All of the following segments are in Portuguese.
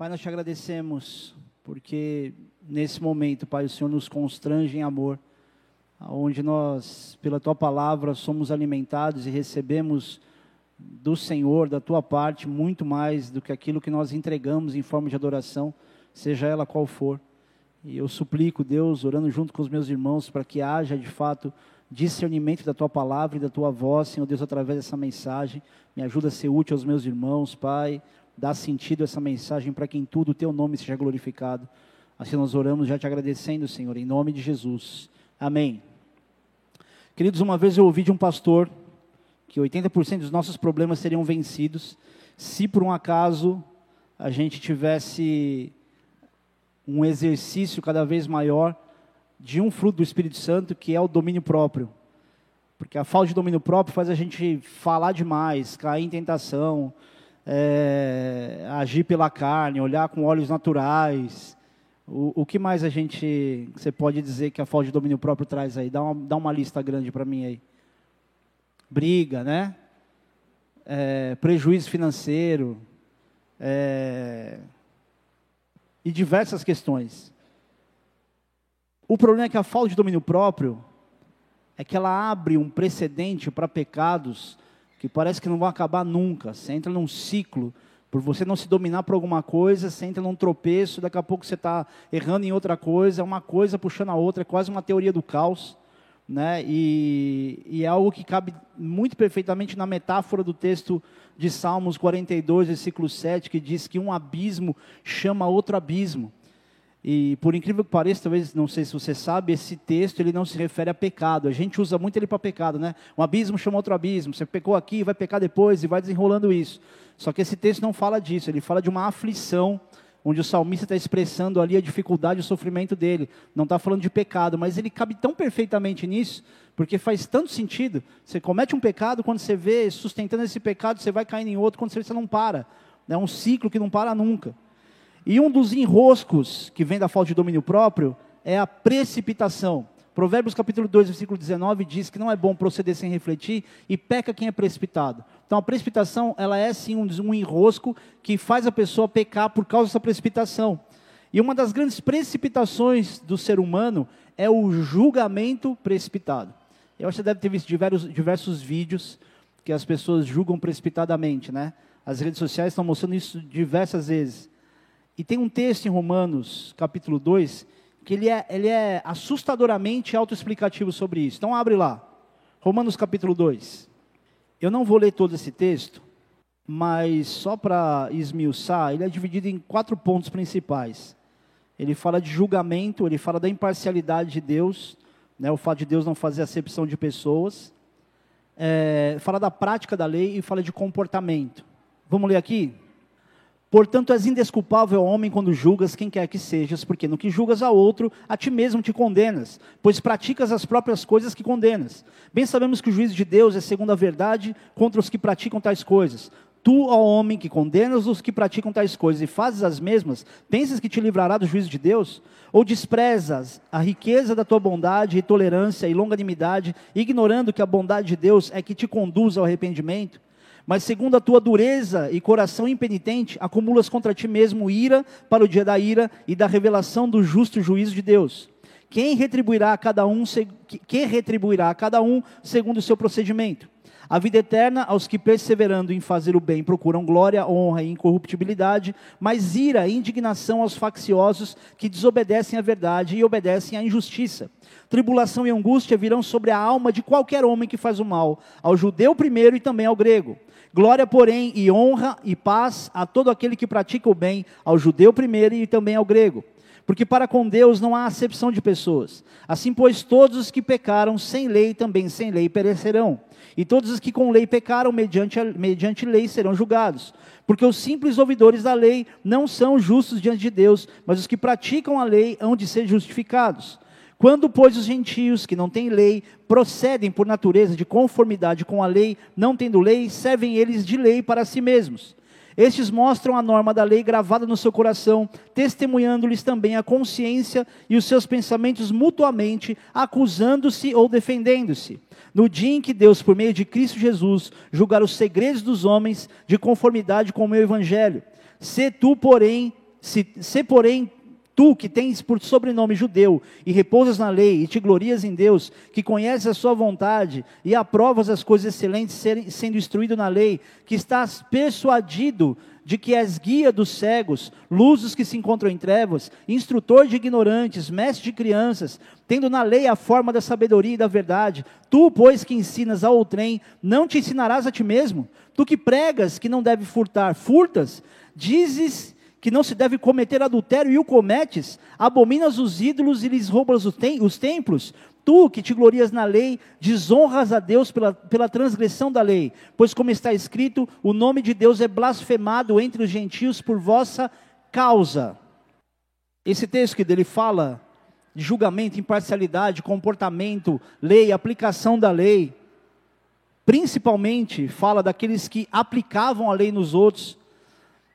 Pai, nós te agradecemos porque nesse momento, Pai, o Senhor nos constrange em amor, onde nós, pela tua palavra, somos alimentados e recebemos do Senhor, da tua parte, muito mais do que aquilo que nós entregamos em forma de adoração, seja ela qual for. E eu suplico, Deus, orando junto com os meus irmãos, para que haja de fato discernimento da tua palavra e da tua voz, Senhor Deus, através dessa mensagem. Me ajuda a ser útil aos meus irmãos, Pai. Dá sentido a essa mensagem para que em tudo o teu nome seja glorificado. Assim nós oramos já te agradecendo, Senhor, em nome de Jesus. Amém. Queridos, uma vez eu ouvi de um pastor que 80% dos nossos problemas seriam vencidos se por um acaso a gente tivesse um exercício cada vez maior de um fruto do Espírito Santo, que é o domínio próprio. Porque a falta de domínio próprio faz a gente falar demais, cair em tentação, é, agir pela carne, olhar com olhos naturais. O, o, que mais a gente, você pode dizer que a falta de domínio próprio traz aí? Dá uma, dá uma lista grande para mim aí. Briga, né? É, prejuízo financeiro. É, e diversas questões. O problema é que a falta de domínio próprio é que ela abre um precedente para pecados que parece que não vão acabar nunca. Você entra num ciclo, por você não se dominar por alguma coisa, você entra num tropeço, daqui a pouco você está errando em outra coisa, uma coisa puxando a outra, é quase uma teoria do caos. Né? E, e é algo que cabe muito perfeitamente na metáfora do texto de Salmos 42, versículo 7, que diz que um abismo chama outro abismo. E por incrível que pareça, talvez não sei se você sabe, esse texto ele não se refere a pecado. A gente usa muito ele para pecado, né? Um abismo chama outro abismo. Você pecou aqui, vai pecar depois e vai desenrolando isso. Só que esse texto não fala disso. Ele fala de uma aflição, onde o salmista está expressando ali a dificuldade o sofrimento dele. Não está falando de pecado, mas ele cabe tão perfeitamente nisso, porque faz tanto sentido. Você comete um pecado, quando você vê sustentando esse pecado, você vai caindo em outro, quando você vê, você não para. É um ciclo que não para nunca. E um dos enroscos que vem da falta de domínio próprio é a precipitação. Provérbios capítulo 2, versículo 19 diz que não é bom proceder sem refletir e peca quem é precipitado. Então a precipitação, ela é sim um, um enrosco que faz a pessoa pecar por causa dessa precipitação. E uma das grandes precipitações do ser humano é o julgamento precipitado. Eu acho que você deve ter visto diversos, diversos vídeos que as pessoas julgam precipitadamente, né? As redes sociais estão mostrando isso diversas vezes. E tem um texto em Romanos, capítulo 2, que ele é, ele é assustadoramente autoexplicativo sobre isso. Então abre lá. Romanos capítulo 2. Eu não vou ler todo esse texto, mas só para esmiuçar, ele é dividido em quatro pontos principais. Ele fala de julgamento, ele fala da imparcialidade de Deus, né, o fato de Deus não fazer acepção de pessoas, é, fala da prática da lei e fala de comportamento. Vamos ler aqui? Portanto, és indesculpável homem quando julgas quem quer que sejas, porque no que julgas a outro, a ti mesmo te condenas, pois praticas as próprias coisas que condenas. Bem sabemos que o juízo de Deus é segundo a verdade contra os que praticam tais coisas. Tu, ó homem, que condenas os que praticam tais coisas e fazes as mesmas, pensas que te livrará do juízo de Deus? Ou desprezas a riqueza da tua bondade e tolerância e longanimidade, ignorando que a bondade de Deus é que te conduz ao arrependimento? Mas segundo a tua dureza e coração impenitente, acumulas contra ti mesmo ira para o dia da ira e da revelação do justo juízo de Deus. Quem retribuirá a cada um, quem retribuirá a cada um segundo o seu procedimento? A vida eterna aos que perseverando em fazer o bem procuram glória, honra e incorruptibilidade, mas ira e indignação aos facciosos que desobedecem à verdade e obedecem à injustiça. Tribulação e angústia virão sobre a alma de qualquer homem que faz o mal, ao judeu primeiro e também ao grego. Glória, porém, e honra e paz a todo aquele que pratica o bem, ao judeu primeiro e também ao grego. Porque para com Deus não há acepção de pessoas. Assim, pois, todos os que pecaram sem lei, também sem lei perecerão. E todos os que com lei pecaram, mediante, a, mediante lei, serão julgados. Porque os simples ouvidores da lei não são justos diante de Deus, mas os que praticam a lei hão de ser justificados. Quando, pois, os gentios que não têm lei procedem por natureza de conformidade com a lei, não tendo lei, servem eles de lei para si mesmos. Estes mostram a norma da lei gravada no seu coração, testemunhando-lhes também a consciência e os seus pensamentos mutuamente, acusando-se ou defendendo-se. No dia em que Deus, por meio de Cristo Jesus, julgar os segredos dos homens de conformidade com o meu evangelho. Se tu, porém, se, se porém Tu que tens por sobrenome judeu e repousas na lei e te glorias em Deus, que conheces a sua vontade e aprovas as coisas excelentes sendo instruído na lei, que estás persuadido de que és guia dos cegos, luz dos que se encontram em trevas, instrutor de ignorantes, mestre de crianças, tendo na lei a forma da sabedoria e da verdade, tu, pois, que ensinas a outrem, não te ensinarás a ti mesmo? Tu que pregas que não deve furtar, furtas? Dizes que não se deve cometer adultério e o cometes, abominas os ídolos e lhes roubas os templos, tu que te glorias na lei, desonras a Deus pela, pela transgressão da lei, pois como está escrito, o nome de Deus é blasfemado entre os gentios por vossa causa. Esse texto que dele fala de julgamento, imparcialidade, comportamento, lei, aplicação da lei, principalmente fala daqueles que aplicavam a lei nos outros,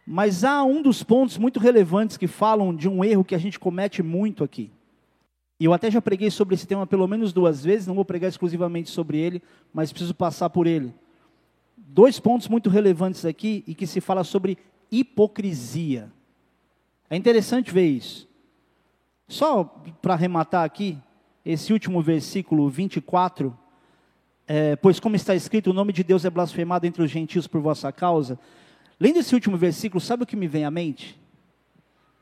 mas há um dos pontos muito relevantes que falam de um erro que a gente comete muito aqui. E eu até já preguei sobre esse tema pelo menos duas vezes, não vou pregar exclusivamente sobre ele, mas preciso passar por ele. Dois pontos muito relevantes aqui e que se fala sobre hipocrisia. É interessante ver isso. Só para arrematar aqui, esse último versículo 24, é, pois como está escrito, o nome de Deus é blasfemado entre os gentios por vossa causa. Lendo esse último versículo, sabe o que me vem à mente?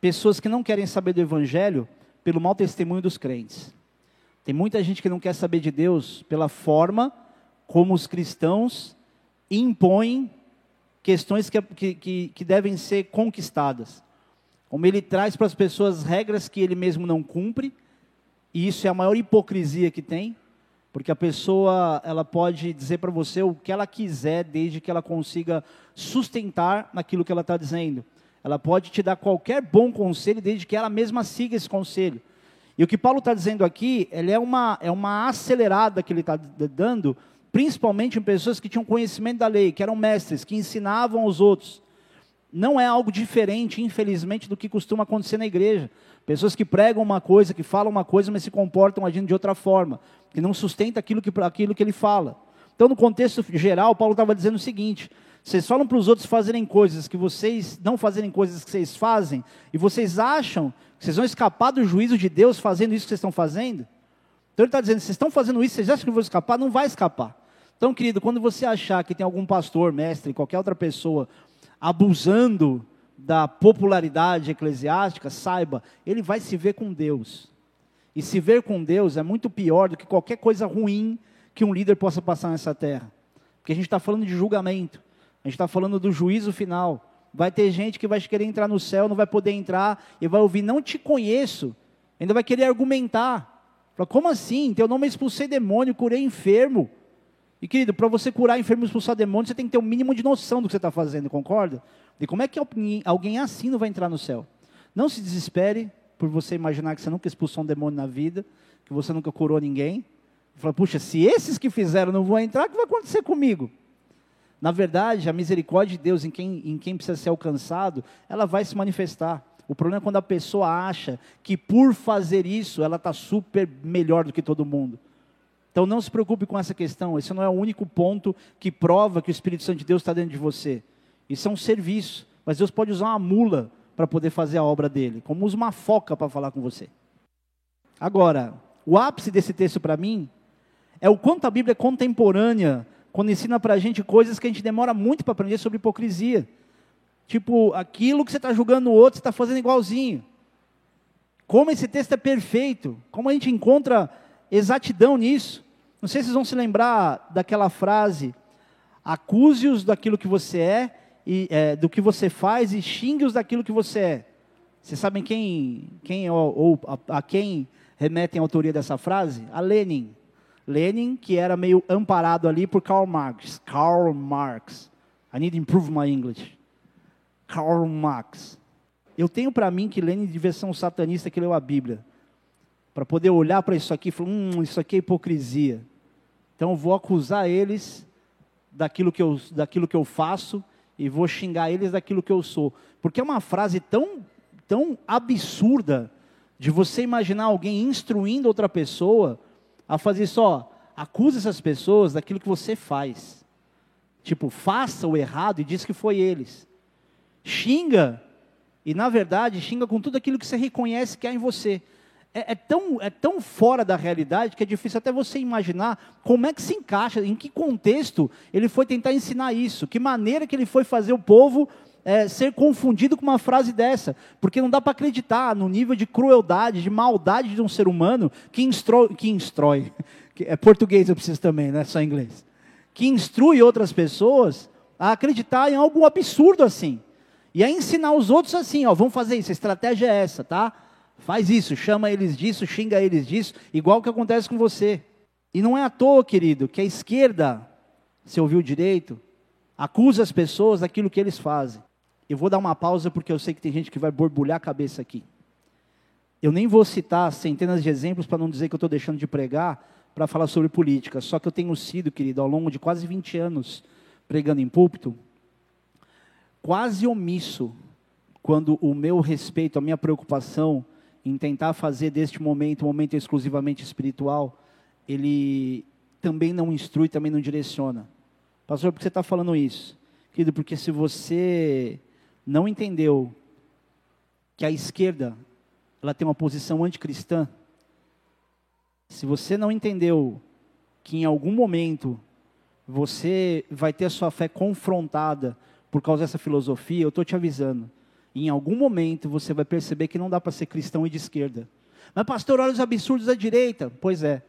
Pessoas que não querem saber do Evangelho pelo mau testemunho dos crentes. Tem muita gente que não quer saber de Deus pela forma como os cristãos impõem questões que, que, que devem ser conquistadas. Como ele traz para as pessoas regras que ele mesmo não cumpre, e isso é a maior hipocrisia que tem. Porque a pessoa, ela pode dizer para você o que ela quiser, desde que ela consiga sustentar naquilo que ela está dizendo. Ela pode te dar qualquer bom conselho, desde que ela mesma siga esse conselho. E o que Paulo está dizendo aqui, ele é uma, é uma acelerada que ele está dando, principalmente em pessoas que tinham conhecimento da lei, que eram mestres, que ensinavam aos outros. Não é algo diferente, infelizmente, do que costuma acontecer na igreja. Pessoas que pregam uma coisa, que falam uma coisa, mas se comportam agindo de outra forma, que não sustenta aquilo que, aquilo que ele fala. Então, no contexto geral, Paulo estava dizendo o seguinte: vocês falam para os outros fazerem coisas que vocês não fazerem coisas que vocês fazem, e vocês acham que vocês vão escapar do juízo de Deus fazendo isso que vocês estão fazendo? Então ele está dizendo, vocês estão fazendo isso, vocês acham que vão escapar? Não vai escapar. Então, querido, quando você achar que tem algum pastor, mestre, qualquer outra pessoa abusando da popularidade eclesiástica, saiba, ele vai se ver com Deus. E se ver com Deus é muito pior do que qualquer coisa ruim que um líder possa passar nessa terra. Porque a gente está falando de julgamento, a gente está falando do juízo final. Vai ter gente que vai querer entrar no céu, não vai poder entrar, e vai ouvir, não te conheço, ainda vai querer argumentar. Fala, como assim? Teu nome é expulsei demônio, curei enfermo. E querido, para você curar enfermo e expulsar demônio, você tem que ter o um mínimo de noção do que você está fazendo, concorda? E como é que alguém assim não vai entrar no céu? Não se desespere por você imaginar que você nunca expulsou um demônio na vida, que você nunca curou ninguém. Fala, puxa, se esses que fizeram não vão entrar, o que vai acontecer comigo? Na verdade, a misericórdia de Deus em quem, em quem precisa ser alcançado, ela vai se manifestar. O problema é quando a pessoa acha que por fazer isso, ela está super melhor do que todo mundo. Então não se preocupe com essa questão, esse não é o único ponto que prova que o Espírito Santo de Deus está dentro de você. Isso é um serviço. Mas Deus pode usar uma mula para poder fazer a obra dele, como usa uma foca para falar com você. Agora, o ápice desse texto para mim é o quanto a Bíblia é contemporânea quando ensina para a gente coisas que a gente demora muito para aprender sobre hipocrisia. Tipo, aquilo que você está julgando no outro, você está fazendo igualzinho. Como esse texto é perfeito, como a gente encontra exatidão nisso. Não sei se vocês vão se lembrar daquela frase: acuse-os daquilo que você é e, é, do que você faz e xingue-os daquilo que você é. Vocês sabem quem, quem ou, ou a, a, quem remetem a autoria dessa frase? A Lenin. Lenin, que era meio amparado ali por Karl Marx. Karl Marx. I need to improve my English. Karl Marx. Eu tenho para mim que Lenin devia ser um satanista que leu a Bíblia. Para poder olhar para isso aqui e falar, hum, isso aqui é hipocrisia. Então vou acusar eles daquilo que eu, daquilo que eu faço e vou xingar eles daquilo que eu sou. Porque é uma frase tão, tão absurda de você imaginar alguém instruindo outra pessoa a fazer só, acusa essas pessoas daquilo que você faz. Tipo, faça o errado e diz que foi eles. Xinga E na verdade, xinga com tudo aquilo que você reconhece que há em você. É, é, tão, é tão fora da realidade que é difícil até você imaginar como é que se encaixa, em que contexto ele foi tentar ensinar isso, que maneira que ele foi fazer o povo é, ser confundido com uma frase dessa, porque não dá para acreditar no nível de crueldade, de maldade de um ser humano que instrui, que instrói, que é português eu preciso também, não é só inglês, que instrui outras pessoas a acreditar em algo absurdo assim. E a ensinar os outros assim, ó, vamos fazer isso, a estratégia é essa, tá? Faz isso, chama eles disso, xinga eles disso, igual que acontece com você. E não é à toa, querido, que a esquerda, se ouviu direito, acusa as pessoas daquilo que eles fazem. Eu vou dar uma pausa porque eu sei que tem gente que vai borbulhar a cabeça aqui. Eu nem vou citar centenas de exemplos para não dizer que eu estou deixando de pregar para falar sobre política. Só que eu tenho sido, querido, ao longo de quase 20 anos pregando em púlpito, quase omisso quando o meu respeito, a minha preocupação em tentar fazer deste momento um momento exclusivamente espiritual, ele também não instrui, também não direciona. Pastor, por que você está falando isso? Querido, porque se você não entendeu que a esquerda ela tem uma posição anticristã, se você não entendeu que em algum momento você vai ter a sua fé confrontada por causa dessa filosofia, eu estou te avisando. Em algum momento você vai perceber que não dá para ser cristão e de esquerda. Mas, pastor, olha os absurdos da direita. Pois é.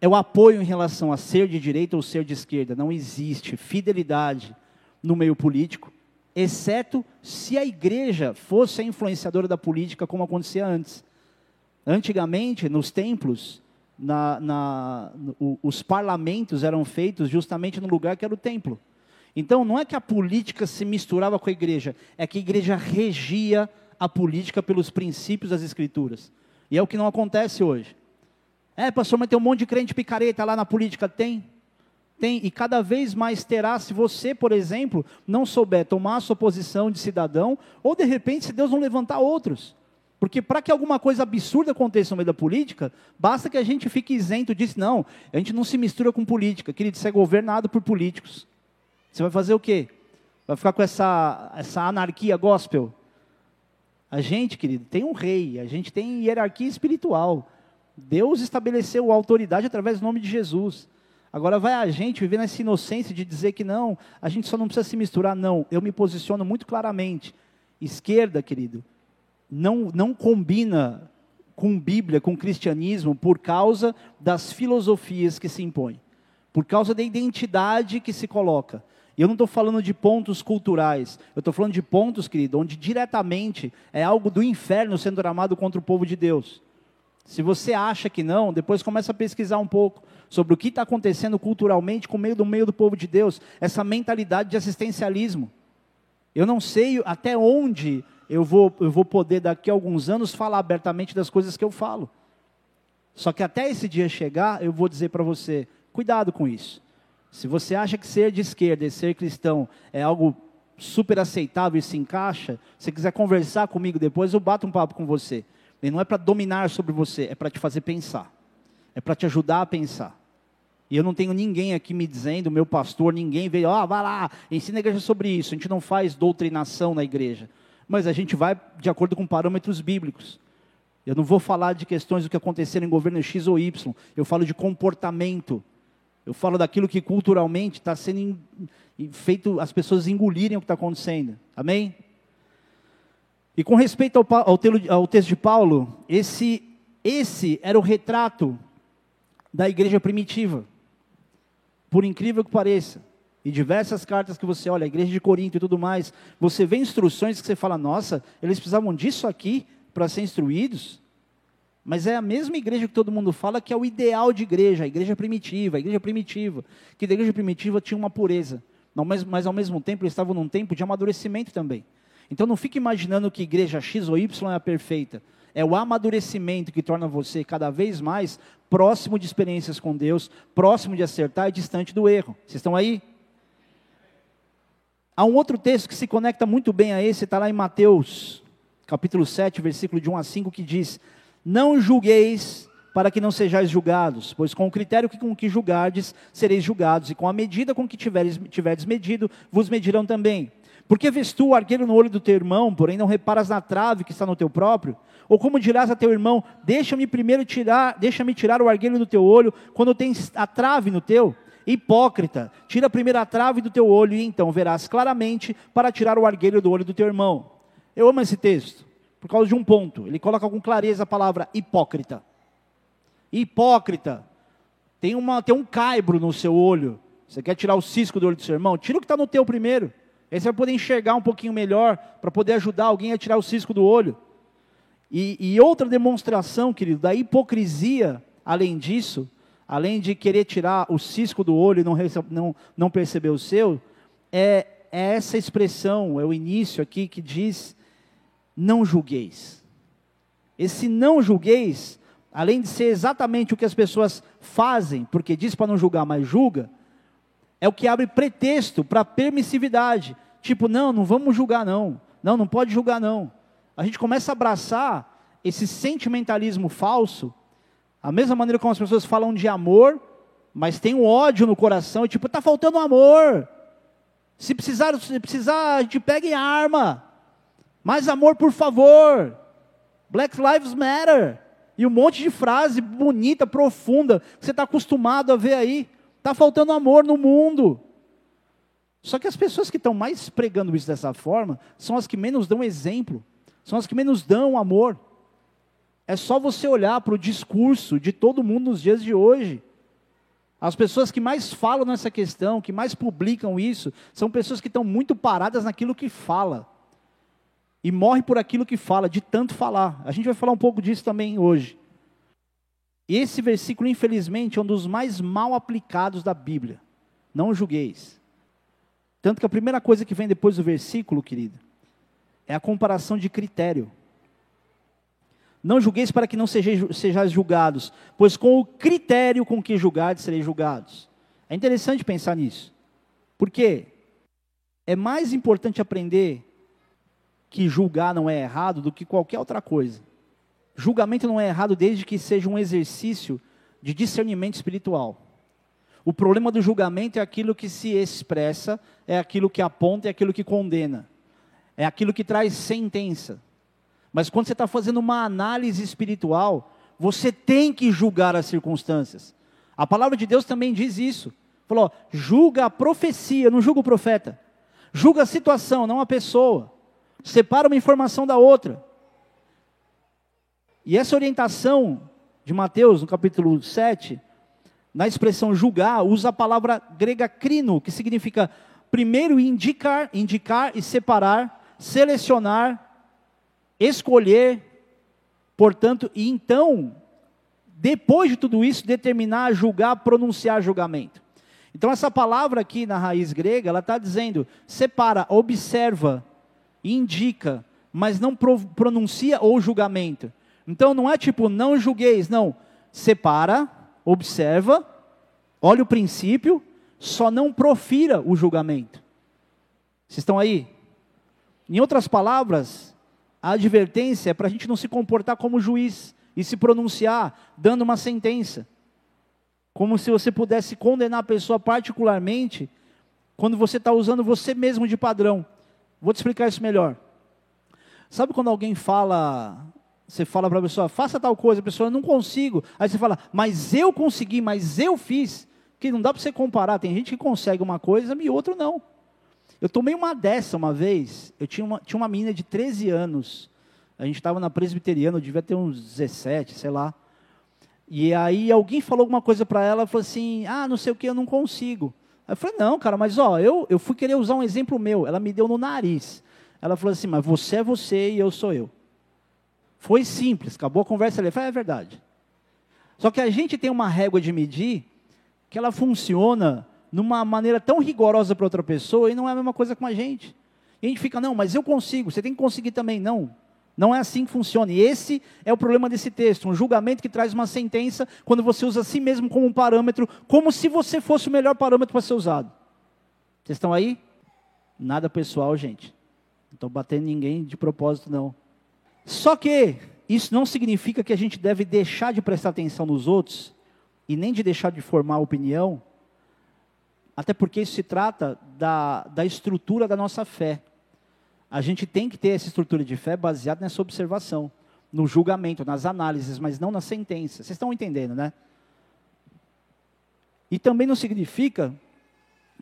É o apoio em relação a ser de direita ou ser de esquerda. Não existe fidelidade no meio político, exceto se a igreja fosse a influenciadora da política, como acontecia antes. Antigamente, nos templos, na, na, os parlamentos eram feitos justamente no lugar que era o templo. Então, não é que a política se misturava com a igreja, é que a igreja regia a política pelos princípios das Escrituras. E é o que não acontece hoje. É, pastor, mas tem um monte de crente picareta lá na política. Tem. Tem. E cada vez mais terá, se você, por exemplo, não souber tomar a sua posição de cidadão, ou de repente, se Deus não levantar outros. Porque para que alguma coisa absurda aconteça no meio da política, basta que a gente fique isento disso. Não, a gente não se mistura com política. Querido, isso é governado por políticos. Você vai fazer o quê? Vai ficar com essa, essa anarquia gospel? A gente, querido, tem um rei, a gente tem hierarquia espiritual. Deus estabeleceu autoridade através do nome de Jesus. Agora vai a gente viver nessa inocência de dizer que não, a gente só não precisa se misturar, não. Eu me posiciono muito claramente. Esquerda, querido, não, não combina com Bíblia, com cristianismo, por causa das filosofias que se impõem, por causa da identidade que se coloca. E eu não estou falando de pontos culturais, eu estou falando de pontos, querido, onde diretamente é algo do inferno sendo tramado contra o povo de Deus. Se você acha que não, depois começa a pesquisar um pouco sobre o que está acontecendo culturalmente com o meio do meio do povo de Deus, essa mentalidade de assistencialismo. Eu não sei até onde eu vou, eu vou poder, daqui a alguns anos, falar abertamente das coisas que eu falo. Só que até esse dia chegar, eu vou dizer para você: cuidado com isso. Se você acha que ser de esquerda e ser cristão é algo super aceitável e se encaixa, se quiser conversar comigo depois, eu bato um papo com você. E não é para dominar sobre você, é para te fazer pensar. É para te ajudar a pensar. E eu não tenho ninguém aqui me dizendo, meu pastor, ninguém veio, ó, oh, vai lá, ensina a igreja sobre isso. A gente não faz doutrinação na igreja. Mas a gente vai de acordo com parâmetros bíblicos. Eu não vou falar de questões do que aconteceram em governo X ou Y. Eu falo de comportamento. Eu falo daquilo que culturalmente está sendo feito as pessoas engolirem o que está acontecendo. Amém? E com respeito ao, ao, ao texto de Paulo, esse, esse era o retrato da igreja primitiva. Por incrível que pareça. E diversas cartas que você olha, a igreja de Corinto e tudo mais, você vê instruções que você fala, nossa, eles precisavam disso aqui para ser instruídos? Mas é a mesma igreja que todo mundo fala que é o ideal de igreja, a igreja primitiva, a igreja primitiva. Que a igreja primitiva tinha uma pureza, mas, mas ao mesmo tempo eles estavam num tempo de amadurecimento também. Então não fique imaginando que igreja X ou Y é a perfeita. É o amadurecimento que torna você cada vez mais próximo de experiências com Deus, próximo de acertar e distante do erro. Vocês estão aí? Há um outro texto que se conecta muito bem a esse, está lá em Mateus, capítulo 7, versículo de 1 a 5, que diz: não julgueis para que não sejais julgados, pois com o critério que, com que julgardes, sereis julgados, e com a medida com que tiveres, tiveres medido, vos medirão também. Porque vês tu o argueiro no olho do teu irmão, porém não reparas na trave que está no teu próprio? Ou como dirás a teu irmão, deixa-me primeiro tirar, deixa-me tirar o argueiro do teu olho, quando tens a trave no teu? Hipócrita, tira primeiro a trave do teu olho, e então verás claramente para tirar o argueiro do olho do teu irmão. Eu amo esse texto, por causa de um ponto. Ele coloca com clareza a palavra hipócrita. Hipócrita. Tem, uma, tem um caibro no seu olho. Você quer tirar o cisco do olho do seu irmão? Tira o que está no teu primeiro. Aí você vai poder enxergar um pouquinho melhor, para poder ajudar alguém a tirar o cisco do olho. E, e outra demonstração, querido, da hipocrisia, além disso, além de querer tirar o cisco do olho e não, não, não perceber o seu, é, é essa expressão, é o início aqui que diz: não julgueis. Esse não julgueis, além de ser exatamente o que as pessoas fazem, porque diz para não julgar, mas julga, é o que abre pretexto para permissividade. Tipo, não, não vamos julgar não. Não, não pode julgar não. A gente começa a abraçar esse sentimentalismo falso, a mesma maneira como as pessoas falam de amor, mas tem um ódio no coração, e tipo, está faltando amor. Se precisar, se precisar, a gente pega em arma. Mais amor, por favor. Black Lives Matter. E um monte de frase bonita, profunda, que você está acostumado a ver aí. Está faltando amor no mundo. Só que as pessoas que estão mais pregando isso dessa forma são as que menos dão exemplo, são as que menos dão amor. É só você olhar para o discurso de todo mundo nos dias de hoje. As pessoas que mais falam nessa questão, que mais publicam isso, são pessoas que estão muito paradas naquilo que fala. E morre por aquilo que fala, de tanto falar. A gente vai falar um pouco disso também hoje. Esse versículo, infelizmente, é um dos mais mal aplicados da Bíblia. Não julgueis. Tanto que a primeira coisa que vem depois do versículo, querido, é a comparação de critério. Não julgueis para que não sejais julgados, pois com o critério com que julgados sereis julgados. É interessante pensar nisso. Porque é mais importante aprender que julgar não é errado do que qualquer outra coisa. Julgamento não é errado desde que seja um exercício de discernimento espiritual. O problema do julgamento é aquilo que se expressa, é aquilo que aponta, é aquilo que condena, é aquilo que traz sentença. Mas quando você está fazendo uma análise espiritual, você tem que julgar as circunstâncias. A palavra de Deus também diz isso. Falou, julga a profecia, não julga o profeta. Julga a situação, não a pessoa. Separa uma informação da outra. E essa orientação de Mateus, no capítulo 7, na expressão julgar, usa a palavra grega crino, que significa primeiro indicar, indicar e separar, selecionar, escolher, portanto, e então, depois de tudo isso, determinar, julgar, pronunciar julgamento. Então, essa palavra aqui na raiz grega, ela está dizendo: separa, observa, indica, mas não pronuncia ou julgamento. Então não é tipo, não julgueis, não. Separa, observa, olha o princípio, só não profira o julgamento. Vocês estão aí? Em outras palavras, a advertência é para a gente não se comportar como juiz e se pronunciar, dando uma sentença. Como se você pudesse condenar a pessoa particularmente, quando você está usando você mesmo de padrão. Vou te explicar isso melhor. Sabe quando alguém fala você fala para a pessoa, faça tal coisa, a pessoa, não consigo. Aí você fala, mas eu consegui, mas eu fiz. Que não dá para você comparar. Tem gente que consegue uma coisa e outro não. Eu tomei uma dessa uma vez. Eu tinha uma, tinha uma menina de 13 anos. A gente estava na presbiteriana, eu devia ter uns 17, sei lá. E aí alguém falou alguma coisa para ela, falou assim, ah, não sei o que, eu não consigo. Eu falei, não, cara, mas ó, eu, eu fui querer usar um exemplo meu. Ela me deu no nariz. Ela falou assim, mas você é você e eu sou eu. Foi simples, acabou a conversa ali. Falei, é verdade. Só que a gente tem uma régua de medir que ela funciona numa maneira tão rigorosa para outra pessoa e não é a mesma coisa com a gente. E a gente fica, não, mas eu consigo, você tem que conseguir também. Não, não é assim que funciona. E esse é o problema desse texto, um julgamento que traz uma sentença quando você usa a si mesmo como um parâmetro, como se você fosse o melhor parâmetro para ser usado. Vocês estão aí? Nada pessoal, gente. Não estou batendo ninguém de propósito, não. Só que isso não significa que a gente deve deixar de prestar atenção nos outros e nem de deixar de formar opinião, até porque isso se trata da, da estrutura da nossa fé. A gente tem que ter essa estrutura de fé baseada nessa observação, no julgamento, nas análises, mas não na sentença. Vocês estão entendendo, né? E também não significa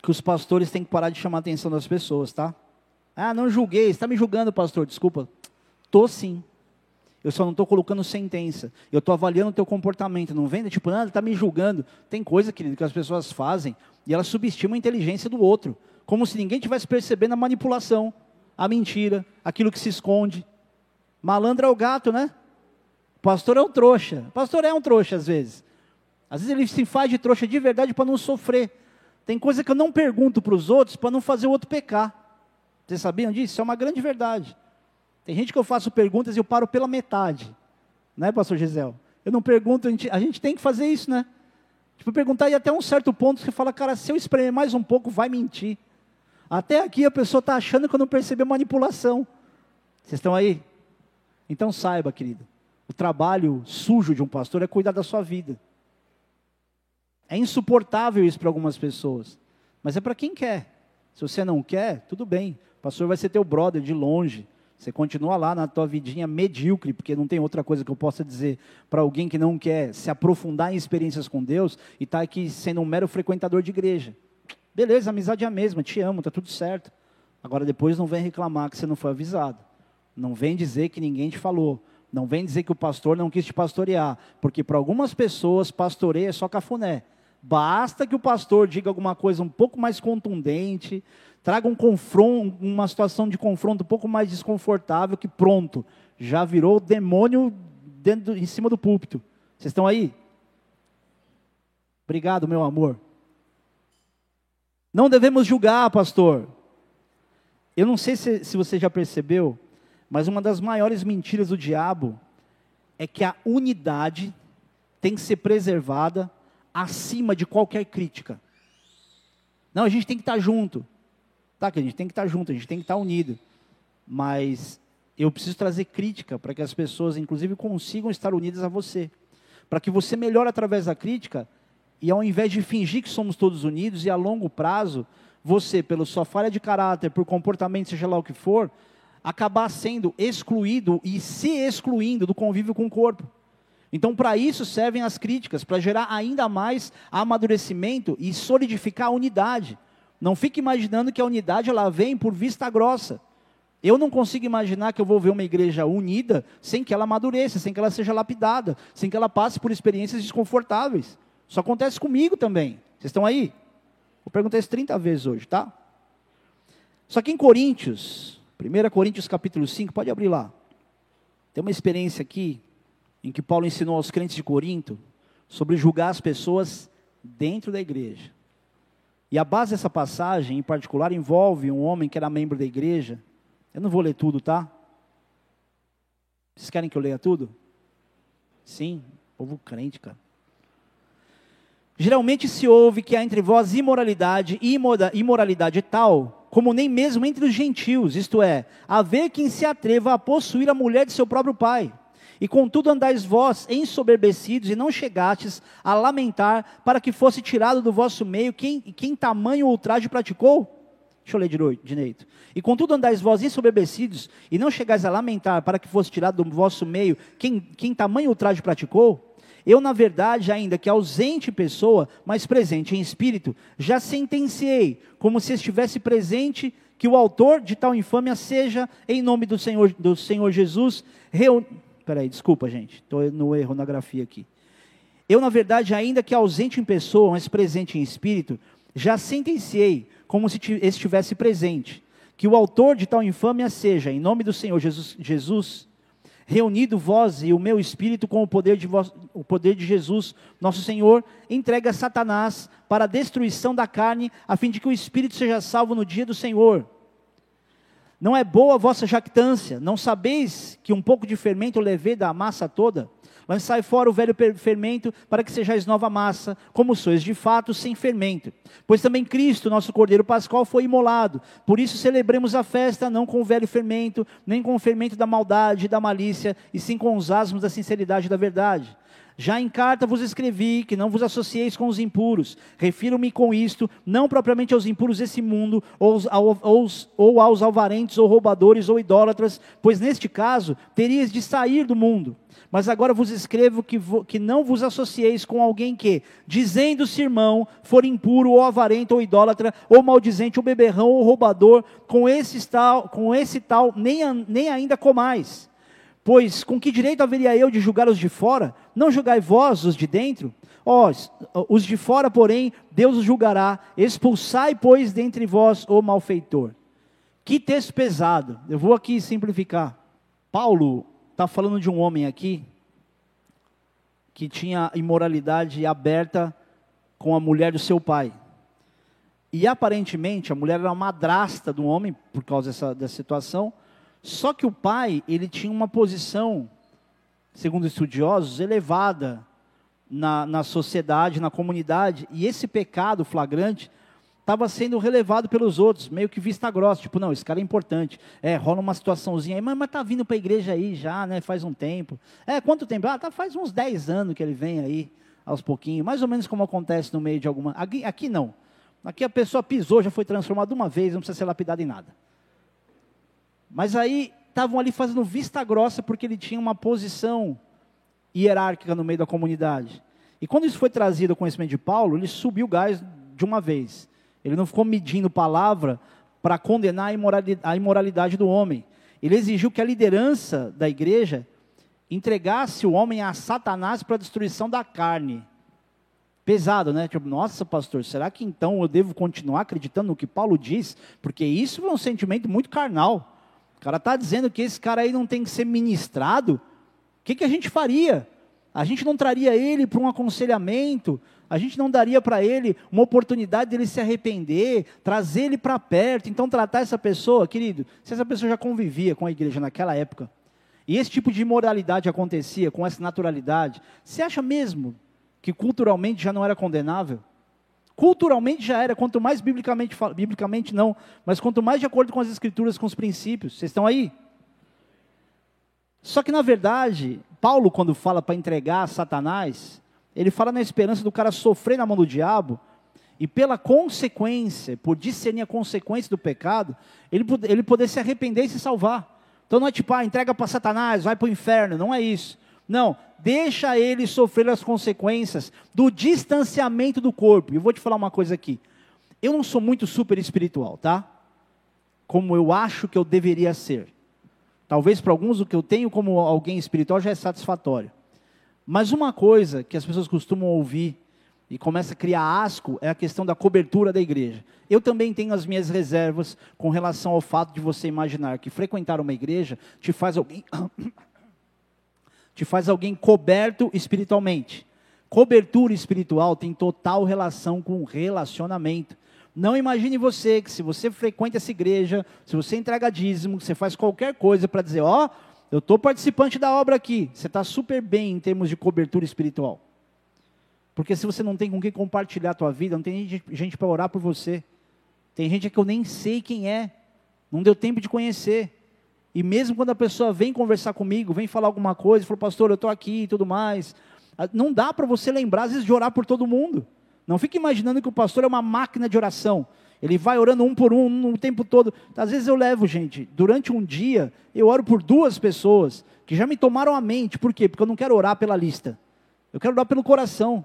que os pastores têm que parar de chamar a atenção das pessoas, tá? Ah, não julguei, está me julgando, pastor, desculpa. Tô sim. Eu só não estou colocando sentença. Eu estou avaliando o teu comportamento. Não vem tipo, ah, ele está me julgando. Tem coisa, querido, que as pessoas fazem e elas subestimam a inteligência do outro. Como se ninguém tivesse percebendo a manipulação, a mentira, aquilo que se esconde. Malandro é o gato, né? Pastor é um trouxa. Pastor é um trouxa às vezes. Às vezes ele se faz de trouxa de verdade para não sofrer. Tem coisa que eu não pergunto para os outros para não fazer o outro pecar. Vocês sabiam disso? Isso é uma grande verdade. Tem gente que eu faço perguntas e eu paro pela metade. Né, pastor Gisel? Eu não pergunto, a gente, a gente tem que fazer isso, né? Tipo, perguntar e até um certo ponto você fala, cara, se eu espremer mais um pouco, vai mentir. Até aqui a pessoa está achando que eu não percebi a manipulação. Vocês estão aí? Então saiba, querido, o trabalho sujo de um pastor é cuidar da sua vida. É insuportável isso para algumas pessoas, mas é para quem quer. Se você não quer, tudo bem. O pastor vai ser teu brother de longe. Você continua lá na tua vidinha medíocre, porque não tem outra coisa que eu possa dizer para alguém que não quer se aprofundar em experiências com Deus e está aqui sendo um mero frequentador de igreja. Beleza, amizade é a mesma, te amo, está tudo certo. Agora depois não vem reclamar que você não foi avisado. Não vem dizer que ninguém te falou. Não vem dizer que o pastor não quis te pastorear. Porque para algumas pessoas, pastoreia é só cafuné. Basta que o pastor diga alguma coisa um pouco mais contundente, traga um confronto, uma situação de confronto um pouco mais desconfortável, que pronto, já virou demônio dentro, em cima do púlpito. Vocês estão aí? Obrigado, meu amor. Não devemos julgar, pastor. Eu não sei se, se você já percebeu, mas uma das maiores mentiras do diabo é que a unidade tem que ser preservada acima de qualquer crítica. Não, a gente tem que estar junto. Tá, que a gente tem que estar junto, a gente tem que estar unido. Mas eu preciso trazer crítica para que as pessoas, inclusive, consigam estar unidas a você. Para que você melhore através da crítica e ao invés de fingir que somos todos unidos e a longo prazo, você, pela sua falha de caráter, por comportamento, seja lá o que for, acabar sendo excluído e se excluindo do convívio com o corpo. Então, para isso servem as críticas, para gerar ainda mais amadurecimento e solidificar a unidade. Não fique imaginando que a unidade ela vem por vista grossa. Eu não consigo imaginar que eu vou ver uma igreja unida sem que ela amadureça, sem que ela seja lapidada, sem que ela passe por experiências desconfortáveis. Isso acontece comigo também. Vocês estão aí? Vou perguntar isso 30 vezes hoje, tá? Só que em Coríntios, 1 Coríntios capítulo 5, pode abrir lá. Tem uma experiência aqui em que Paulo ensinou aos crentes de Corinto sobre julgar as pessoas dentro da igreja. E a base dessa passagem, em particular, envolve um homem que era membro da igreja. Eu não vou ler tudo, tá? Vocês querem que eu leia tudo? Sim, povo crente, cara. Geralmente se ouve que há entre vós imoralidade e imoralidade tal, como nem mesmo entre os gentios, isto é, haver quem se atreva a possuir a mulher de seu próprio pai e contudo andais vós ensoberbecidos e não chegastes a lamentar para que fosse tirado do vosso meio quem, quem tamanho ultraje praticou? Deixa eu ler direito. E contudo andais vós ensoberbecidos e não chegais a lamentar para que fosse tirado do vosso meio quem, quem tamanho ultraje praticou? Eu, na verdade, ainda que ausente pessoa, mas presente em espírito, já sentenciei, como se estivesse presente, que o autor de tal infâmia seja, em nome do Senhor, do Senhor Jesus, reunido Peraí, desculpa, gente. Estou no erro na grafia aqui. Eu, na verdade, ainda que ausente em pessoa, mas presente em espírito, já sentenciei, como se estivesse presente, que o autor de tal infâmia seja, em nome do Senhor Jesus, Jesus reunido vós e o meu espírito com o poder, de vós, o poder de Jesus, nosso Senhor, entrega Satanás para a destruição da carne, a fim de que o espírito seja salvo no dia do Senhor. Não é boa a vossa jactância, não sabeis que um pouco de fermento levei da massa toda? Lançai fora o velho fermento, para que sejais nova massa, como sois de fato sem fermento. Pois também Cristo, nosso Cordeiro Pascal, foi imolado. Por isso celebremos a festa, não com o velho fermento, nem com o fermento da maldade e da malícia, e sim com os asmos da sinceridade e da verdade Já em carta vos escrevi que não vos associeis com os impuros. Refiro-me com isto, não propriamente aos impuros desse mundo, ou aos, ou aos alvarentes, ou roubadores, ou idólatras, pois neste caso terias de sair do mundo. Mas agora vos escrevo que, que não vos associeis com alguém que, dizendo-se irmão, for impuro, ou avarento, ou idólatra, ou maldizente, ou beberrão, ou roubador, com esse tal, com esse tal nem, nem ainda comais. Pois com que direito haveria eu de julgar os de fora? Não julgai vós os de dentro? Ó, oh, os de fora, porém, Deus os julgará. Expulsai, pois, dentre vós o malfeitor. Que texto pesado. Eu vou aqui simplificar. Paulo está falando de um homem aqui que tinha imoralidade aberta com a mulher do seu pai. E aparentemente a mulher era madrasta do homem por causa dessa, dessa situação. Só que o pai, ele tinha uma posição, segundo estudiosos, elevada na, na sociedade, na comunidade. E esse pecado flagrante estava sendo relevado pelos outros, meio que vista grossa, tipo, não, esse cara é importante. É, rola uma situaçãozinha aí, mas, mas tá vindo para a igreja aí já, né, faz um tempo. É, quanto tempo? Ah, tá, faz uns 10 anos que ele vem aí, aos pouquinhos, mais ou menos como acontece no meio de alguma... Aqui, aqui não. Aqui a pessoa pisou, já foi transformada uma vez, não precisa ser lapidado em nada. Mas aí, estavam ali fazendo vista grossa, porque ele tinha uma posição hierárquica no meio da comunidade. E quando isso foi trazido ao conhecimento de Paulo, ele subiu o gás de uma vez. Ele não ficou medindo palavra para condenar a imoralidade, a imoralidade do homem. Ele exigiu que a liderança da igreja entregasse o homem a Satanás para a destruição da carne. Pesado, né? Tipo, nossa, pastor, será que então eu devo continuar acreditando no que Paulo diz? Porque isso é um sentimento muito carnal. O cara está dizendo que esse cara aí não tem que ser ministrado. O que, que a gente faria? A gente não traria ele para um aconselhamento, a gente não daria para ele uma oportunidade dele se arrepender, trazer ele para perto, então tratar essa pessoa, querido, se essa pessoa já convivia com a igreja naquela época, e esse tipo de imoralidade acontecia com essa naturalidade, você acha mesmo que culturalmente já não era condenável? Culturalmente já era, quanto mais biblicamente, biblicamente não, mas quanto mais de acordo com as escrituras, com os princípios. Vocês estão aí? Só que na verdade, Paulo, quando fala para entregar a Satanás, ele fala na esperança do cara sofrer na mão do diabo, e pela consequência, por discernir a consequência do pecado, ele, ele poder se arrepender e se salvar. Então não é tipo, ah, entrega para Satanás, vai para o inferno, não é isso. Não, deixa ele sofrer as consequências do distanciamento do corpo. Eu vou te falar uma coisa aqui. Eu não sou muito super espiritual, tá? Como eu acho que eu deveria ser. Talvez para alguns o que eu tenho como alguém espiritual já é satisfatório. Mas uma coisa que as pessoas costumam ouvir e começa a criar asco é a questão da cobertura da igreja. Eu também tenho as minhas reservas com relação ao fato de você imaginar que frequentar uma igreja te faz alguém te faz alguém coberto espiritualmente. Cobertura espiritual tem total relação com relacionamento. Não imagine você que se você frequenta essa igreja, se você entrega dízimo, você faz qualquer coisa para dizer, ó, oh, eu estou participante da obra aqui. Você está super bem em termos de cobertura espiritual. Porque se você não tem com quem compartilhar a tua vida, não tem gente, gente para orar por você. Tem gente que eu nem sei quem é. Não deu tempo de conhecer. E mesmo quando a pessoa vem conversar comigo, vem falar alguma coisa, falou, pastor, eu estou aqui e tudo mais. Ah, não dá para você lembrar, às vezes, de orar por todo mundo. Não fique imaginando que o pastor é uma máquina de oração. Ele vai orando um por um o tempo todo. Às vezes eu levo, gente, durante um dia, eu oro por duas pessoas que já me tomaram a mente. Por quê? Porque eu não quero orar pela lista. Eu quero orar pelo coração.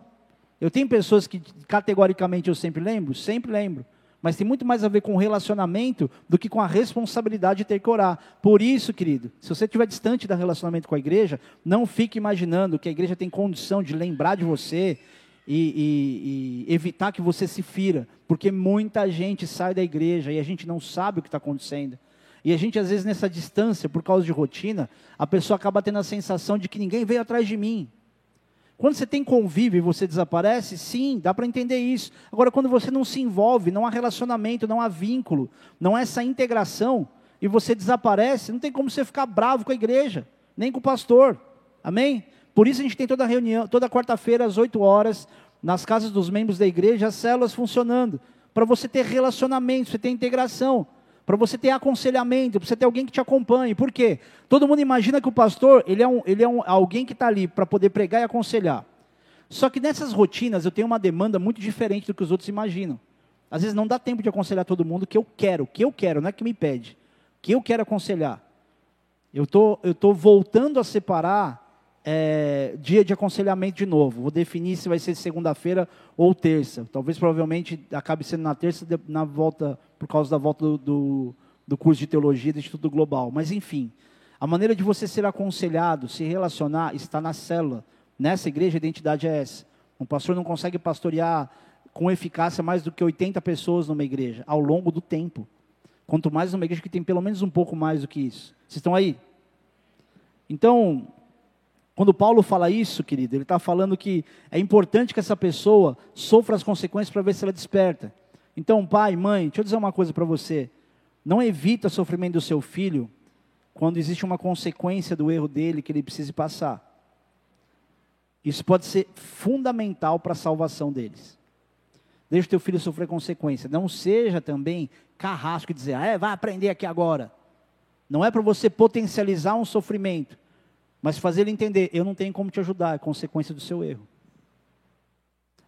Eu tenho pessoas que categoricamente eu sempre lembro, sempre lembro. Mas tem muito mais a ver com o relacionamento do que com a responsabilidade de ter que orar. Por isso, querido, se você estiver distante do relacionamento com a igreja, não fique imaginando que a igreja tem condição de lembrar de você e, e, e, evitar que você se fira, porque muita gente sai da igreja e a gente não sabe o que está acontecendo. E a gente, às vezes, nessa distância, por causa de rotina, a pessoa acaba tendo a sensação de que ninguém veio atrás de mim. Quando você tem convívio e você desaparece, sim, dá para entender isso. Agora, quando você não se envolve, não há relacionamento, não há vínculo, não há essa integração, e você desaparece, não tem como você ficar bravo com a igreja, nem com o pastor. Amém? Por isso a gente tem toda reunião, toda quarta-feira às 8 horas, nas casas dos membros da igreja, as células funcionando, para você ter relacionamento, você ter integração. Para você ter aconselhamento, para você ter alguém que te acompanhe. Por quê? Todo mundo imagina que o pastor ele é, um, ele é um, alguém que está ali para poder pregar e aconselhar. Só que nessas rotinas eu tenho uma demanda muito diferente do que os outros imaginam. Às vezes não dá tempo de aconselhar todo mundo que eu quero, que eu quero, não é que me pede, que eu quero aconselhar. Eu tô, estou tô voltando a separar é, dia de aconselhamento de novo. Vou definir se vai ser segunda-feira ou terça. Talvez, provavelmente, acabe sendo na terça, na volta, por causa da volta do, do, do curso de teologia do Instituto Global. Mas, enfim, a maneira de você ser aconselhado, se relacionar, está na célula. Nessa igreja, a identidade é essa. Um pastor não consegue pastorear com eficácia mais do que 80 pessoas numa igreja, ao longo do tempo. Quanto mais numa igreja que tem pelo menos um pouco mais do que isso. Vocês estão aí? Então, quando Paulo fala isso, querido, ele está falando que é importante que essa pessoa sofra as consequências para ver se ela desperta. Então, pai, mãe, deixa eu dizer uma coisa para você. Não evita o sofrimento do seu filho quando existe uma consequência do erro dele que ele precise passar. Isso pode ser fundamental para a salvação deles. Deixa o teu filho sofrer consequência. Não seja também carrasco e dizer, ah, é, vai aprender aqui agora. Não é para você potencializar um sofrimento, mas fazer ele entender, eu não tenho como te ajudar, é consequência do seu erro.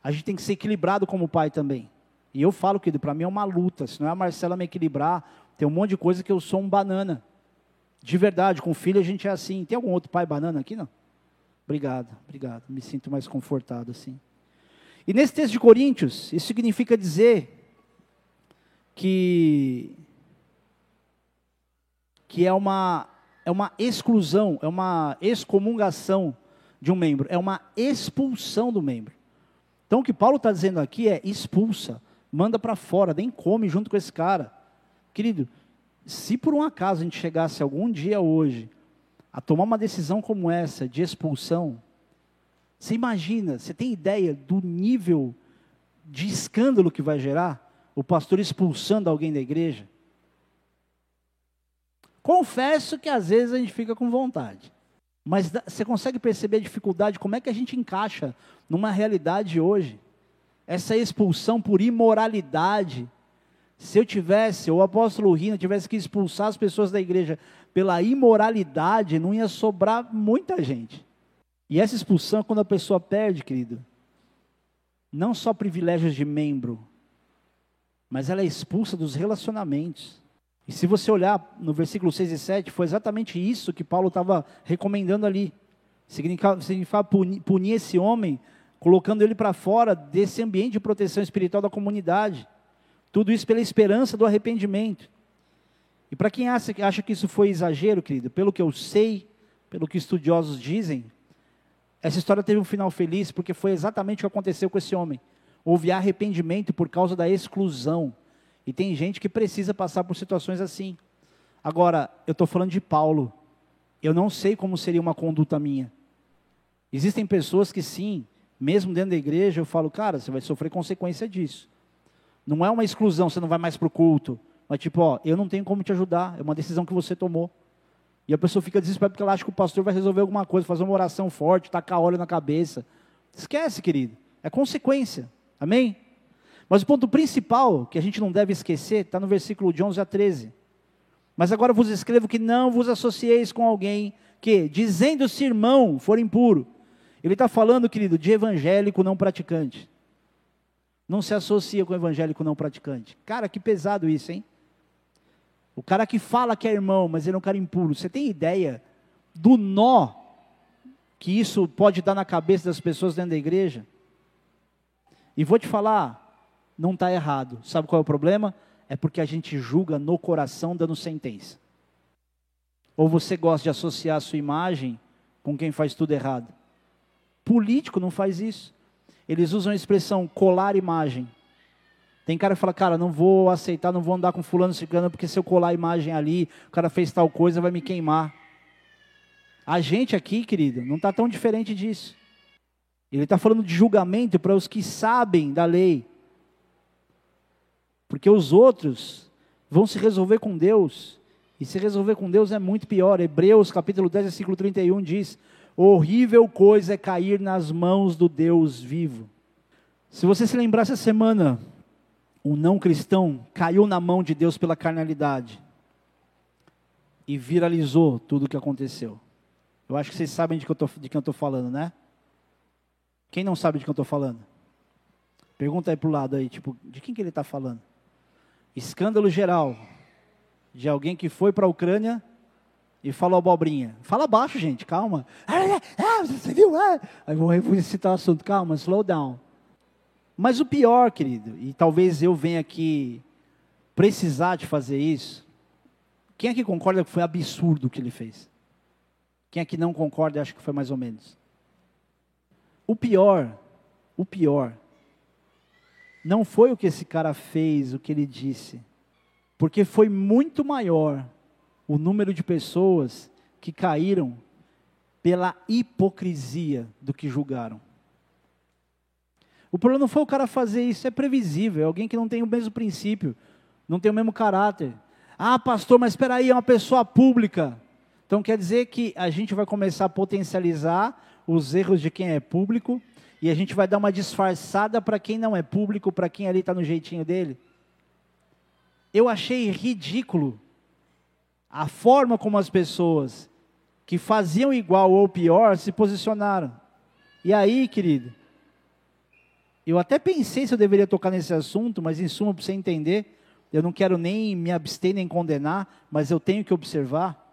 A gente tem que ser equilibrado como pai também. E eu falo, que para mim é uma luta. Se não é a Marcela me equilibrar, tem um monte de coisa que eu sou um banana. De verdade, com filho a gente é assim. Tem algum outro pai banana aqui, não? Obrigado, obrigado. Me sinto mais confortado assim. E nesse texto de Coríntios, isso significa dizer que que é uma é uma exclusão, é uma excomungação de um membro, é uma expulsão do membro. Então o que Paulo está dizendo aqui é expulsa, manda para fora, nem come junto com esse cara. Querido, se por um acaso a gente chegasse algum dia hoje a tomar uma decisão como essa de expulsão, você imagina, você tem ideia do nível de escândalo que vai gerar o pastor expulsando alguém da igreja? Confesso que às vezes a gente fica com vontade. Mas você consegue perceber a dificuldade, como é que a gente encaixa numa realidade hoje? Essa expulsão por imoralidade. Se eu tivesse, o apóstolo Rino tivesse que expulsar as pessoas da igreja pela imoralidade, não ia sobrar muita gente. E essa expulsão, quando a pessoa perde, querido, não só privilégios de membro, mas ela é expulsa dos relacionamentos. E se você olhar no versículo 6 e 7, foi exatamente isso que Paulo estava recomendando ali. Significava, significava punir, punir esse homem, colocando ele para fora desse ambiente de proteção espiritual da comunidade. Tudo isso pela esperança do arrependimento. E para quem acha, acha que isso foi exagero, querido, pelo que eu sei, pelo que estudiosos dizem, essa história teve um final feliz porque foi exatamente o que aconteceu com esse homem. Houve arrependimento por causa da exclusão. E tem gente que precisa passar por situações assim. Agora, eu estou falando de Paulo. Eu não sei como seria uma conduta minha. Existem pessoas que sim, mesmo dentro da igreja, eu falo, cara, você vai sofrer consequência disso. Não é uma exclusão, você não vai mais para o culto. Mas tipo, ó, eu não tenho como te ajudar, é uma decisão que você tomou. E a pessoa fica desesperada porque ela acha que o pastor vai resolver alguma coisa, fazer uma oração forte, tacar óleo na cabeça. Esquece, querido. É consequência. Amém? Mas o ponto principal que a gente não deve esquecer está no versículo de 11 a 13. Mas agora vos escrevo que não vos associeis com alguém que, dizendo-se irmão, for impuro. Ele está falando, querido, de evangélico não praticante. Não se associa com evangélico não praticante. Cara, que pesado isso, hein? O cara que fala que é irmão, mas ele é um cara impuro. Você tem ideia do nó que isso pode dar na cabeça das pessoas dentro da igreja? E vou te falar, não está errado. Sabe qual é o problema? É porque a gente julga no coração dando sentença. Ou você gosta de associar a sua imagem com quem faz tudo errado? Político não faz isso. Eles usam a expressão colar imagem. Tem cara que fala, cara, não vou aceitar, não vou andar com fulano ciclano, porque se eu colar a imagem ali, o cara fez tal coisa, vai me queimar. A gente aqui, querido, não está tão diferente disso. Ele está falando de julgamento para os que sabem da lei. Porque os outros vão se resolver com Deus. E se resolver com Deus é muito pior. Hebreus capítulo 10, versículo 31 diz: Horrível coisa é cair nas mãos do Deus vivo. Se você se lembrar essa semana, um não cristão caiu na mão de Deus pela carnalidade e viralizou tudo o que aconteceu. Eu acho que vocês sabem de, que eu tô, de quem eu estou falando, né? Quem não sabe de quem eu estou falando? Pergunta aí para o lado aí, tipo, de quem que ele está falando? Escândalo geral de alguém que foi para a Ucrânia e falou abobrinha. Fala baixo, gente, calma. Ah, você viu? Aí vou citar o assunto, calma, slow down. Mas o pior, querido, e talvez eu venha aqui precisar de fazer isso, quem aqui concorda que foi absurdo o que ele fez? Quem aqui não concorda acha que foi mais ou menos? O pior, o pior, não foi o que esse cara fez, o que ele disse, porque foi muito maior o número de pessoas que caíram pela hipocrisia do que julgaram. O problema não foi o cara fazer isso, é previsível, é alguém que não tem o mesmo princípio, não tem o mesmo caráter. Ah, pastor, mas espera aí, é uma pessoa pública. Então quer dizer que a gente vai começar a potencializar os erros de quem é público e a gente vai dar uma disfarçada para quem não é público, para quem ali está no jeitinho dele. Eu achei ridículo a forma como as pessoas que faziam igual ou pior se posicionaram. E aí, querido, eu até pensei se eu deveria tocar nesse assunto, mas em suma, para você entender, eu não quero nem me abster nem condenar, mas eu tenho que observar.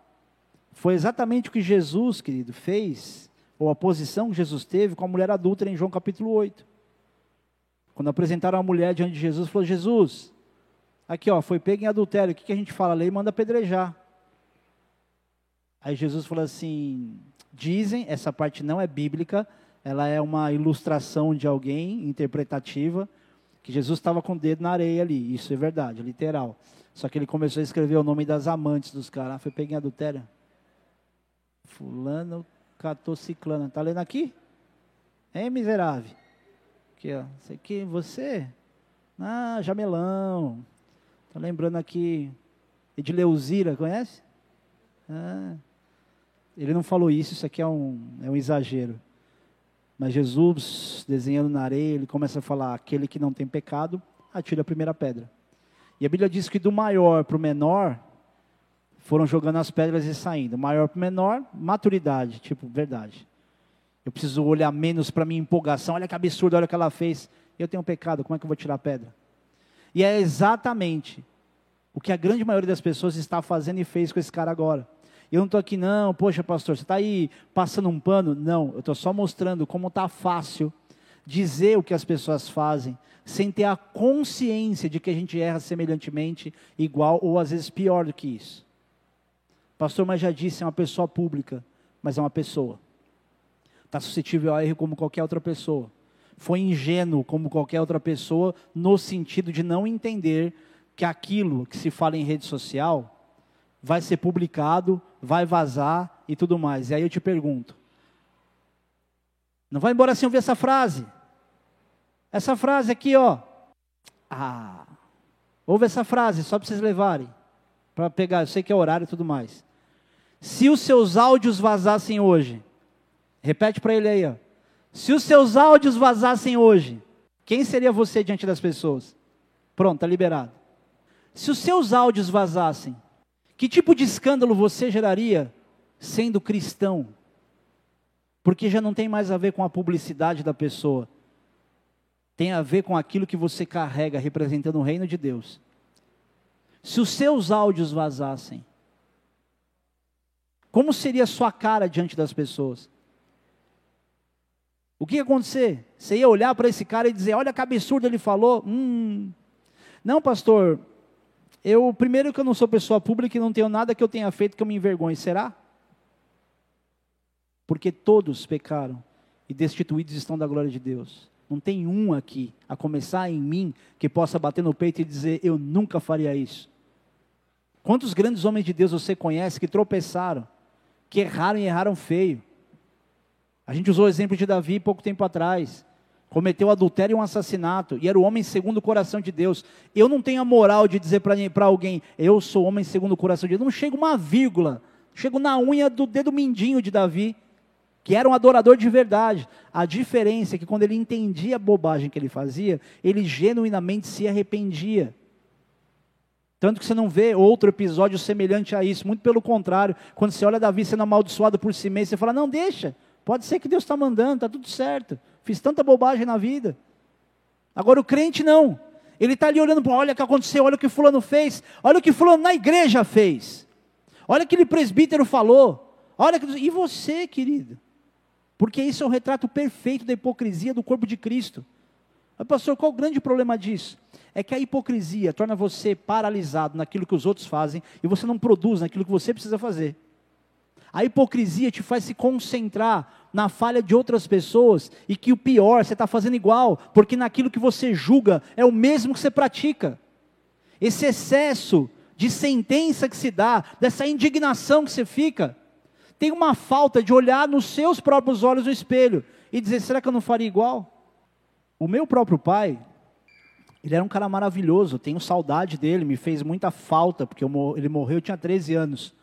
Foi exatamente o que Jesus, querido, fez, ou a posição que Jesus teve com a mulher adulta em João capítulo 8. Quando apresentaram a mulher diante de Jesus, falou: Jesus, aqui ó, foi pego em adultério, o que, que a gente fala? A lei manda apedrejar. Aí Jesus falou assim: dizem, essa parte não é bíblica, ela é uma ilustração de alguém interpretativa, que Jesus estava com o dedo na areia ali, isso é verdade, literal. Só que ele começou a escrever o nome das amantes dos caras, foi peguei em adultério. Fulano catou ciclana, tá lendo aqui? Hein, miserável? Aqui, ó, isso você? Ah, jamelão. Tá lembrando aqui, Edileuzira, conhece? Ah, ele não falou isso, isso aqui é um, é um exagero. Mas Jesus, desenhando na areia, ele começa a falar: aquele que não tem pecado, atira a primeira pedra. E a Bíblia diz que do maior para o menor, foram jogando as pedras e saindo. Maior para menor, maturidade, tipo, verdade. Eu preciso olhar menos para minha empolgação. Olha que absurdo, olha o que ela fez. Eu tenho pecado, como é que eu vou tirar a pedra? E é exatamente o que a grande maioria das pessoas está fazendo e fez com esse cara agora. Eu não estou aqui, não, poxa, pastor, você está aí passando um pano? Não, eu estou só mostrando como está fácil dizer o que as pessoas fazem, sem ter a consciência de que a gente erra semelhantemente, igual ou às vezes pior do que isso. Pastor, mas já disse, é uma pessoa pública, mas é uma pessoa. Está suscetível a erro como qualquer outra pessoa. Foi ingênuo como qualquer outra pessoa, no sentido de não entender que aquilo que se fala em rede social vai ser publicado, vai vazar e tudo mais. E aí eu te pergunto: não vai embora sem ouvir essa frase? Essa frase aqui, ó. Ah, ouve essa frase, só para vocês levarem. Para pegar, eu sei que é horário e tudo mais. Se os seus áudios vazassem hoje, repete para ele aí, ó. Se os seus áudios vazassem hoje, quem seria você diante das pessoas? Pronto, está liberado. Se os seus áudios vazassem, que tipo de escândalo você geraria sendo cristão? Porque já não tem mais a ver com a publicidade da pessoa, tem a ver com aquilo que você carrega representando o reino de Deus. Se os seus áudios vazassem, como seria a sua cara diante das pessoas? O que ia acontecer? Você ia olhar para esse cara e dizer: Olha que absurdo ele falou. Hum. Não, pastor, eu, primeiro que eu não sou pessoa pública e não tenho nada que eu tenha feito que eu me envergonhe, será? Porque todos pecaram e destituídos estão da glória de Deus. Não tem um aqui, a começar em mim, que possa bater no peito e dizer: Eu nunca faria isso. Quantos grandes homens de Deus você conhece que tropeçaram, que erraram e erraram feio? A gente usou o exemplo de Davi pouco tempo atrás cometeu adultério e um assassinato, e era o homem segundo o coração de Deus. Eu não tenho a moral de dizer para alguém, eu sou homem segundo o coração de Deus. Não chego uma vírgula, chego na unha do dedo mindinho de Davi. que era um adorador de verdade. A diferença é que quando ele entendia a bobagem que ele fazia, ele genuinamente se arrependia. Tanto que você não vê outro episódio semelhante a isso. Muito pelo contrário, quando você olha Davi sendo amaldiçoado por si mesmo, você fala: não, deixa, pode ser que Deus está mandando, está tudo certo. Fiz tanta bobagem na vida. Agora o crente não. Ele está ali olhando olha o que aconteceu, olha o que fulano fez, olha o que fulano na igreja fez. Olha o que aquele presbítero falou. Olha que... E você, querido? Porque isso é o retrato perfeito da hipocrisia do corpo de Cristo. Mas, pastor, qual o grande problema disso? É que a hipocrisia torna você paralisado naquilo que os outros fazem e você não produz naquilo que você precisa fazer. A hipocrisia te faz se concentrar na falha de outras pessoas e que o pior, você está fazendo igual, porque naquilo que você julga é o mesmo que você pratica. Esse excesso de sentença que se dá, dessa indignação que você fica, tem uma falta de olhar nos seus próprios olhos no espelho e dizer: será que eu não faria igual? O meu próprio pai, ele era um cara maravilhoso, tenho saudade dele, me fez muita falta, porque eu, ele morreu, eu tinha 13 anos.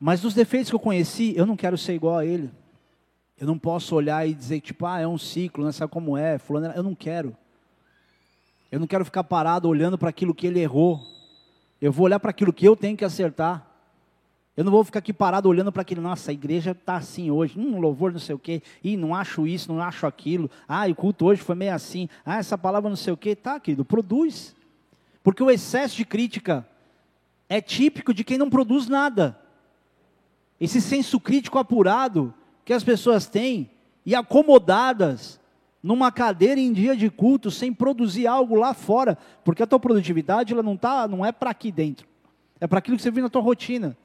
Mas dos defeitos que eu conheci, eu não quero ser igual a ele. Eu não posso olhar e dizer, tipo, ah, é um ciclo, não sabe como é, fulano, eu não quero. Eu não quero ficar parado olhando para aquilo que ele errou. Eu vou olhar para aquilo que eu tenho que acertar. Eu não vou ficar aqui parado olhando para aquilo, nossa, a igreja está assim hoje, hum, louvor não sei o quê, e não acho isso, não acho aquilo, ah, o culto hoje foi meio assim, ah, essa palavra não sei o quê, tá, querido, produz. Porque o excesso de crítica é típico de quem não produz nada. Esse senso crítico apurado que as pessoas têm e acomodadas numa cadeira em dia de culto sem produzir algo lá fora, porque a tua produtividade ela não tá, não é para aqui dentro. É para aquilo que você vive na tua rotina.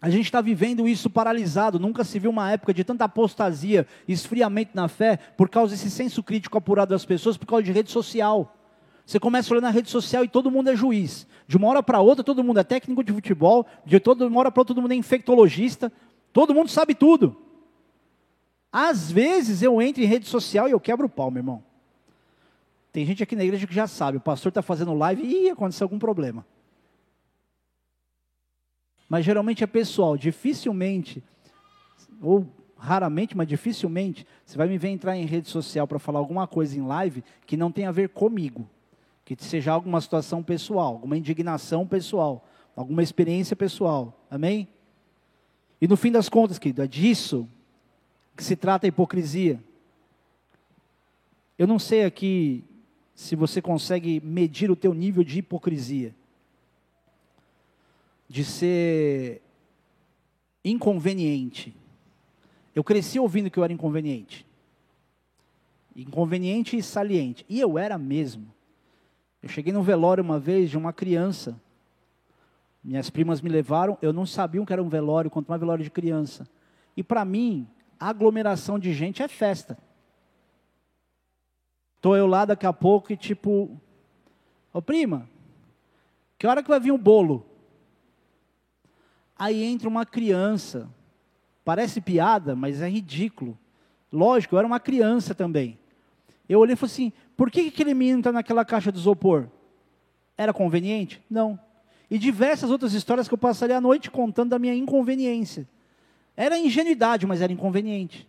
A gente está vivendo isso paralisado. Nunca se viu uma época de tanta apostasia, esfriamento na fé, por causa desse senso crítico apurado das pessoas, por causa de rede social. Você começa a olhar na rede social e todo mundo é juiz. De uma hora para outra, todo mundo é técnico de futebol. De toda uma hora para outra, todo mundo é infectologista. Todo mundo sabe tudo. Às vezes eu entro em rede social e eu quebro o pau, meu irmão. Tem gente aqui na igreja que já sabe, o pastor está fazendo live e aconteceu algum problema mas geralmente é pessoal. Dificilmente, ou raramente, mas dificilmente, você vai me ver entrar em rede social para falar alguma coisa em live que não tem a ver comigo, que seja alguma situação pessoal, alguma indignação pessoal, alguma experiência pessoal. Amém? E no fim das contas, querido, é disso que se trata a hipocrisia. Eu não sei aqui se você consegue medir o teu nível de hipocrisia de ser inconveniente. Eu cresci ouvindo que eu era inconveniente. Inconveniente e saliente. E eu era mesmo. Eu cheguei no velório uma vez de uma criança. Minhas primas me levaram, eu não sabia que era um velório, quanto mais velório de criança. E para mim, aglomeração de gente é festa. Estou eu lá daqui a pouco e tipo, ô prima, que hora que vai vir o bolo? Aí entra uma criança. Parece piada, mas é ridículo. Lógico, eu era uma criança também. Eu olhei e falei assim: por que aquele menino está naquela caixa de isopor? Era conveniente? Não. E diversas outras histórias que eu passaria a noite contando da minha inconveniência. Era ingenuidade, mas era inconveniente.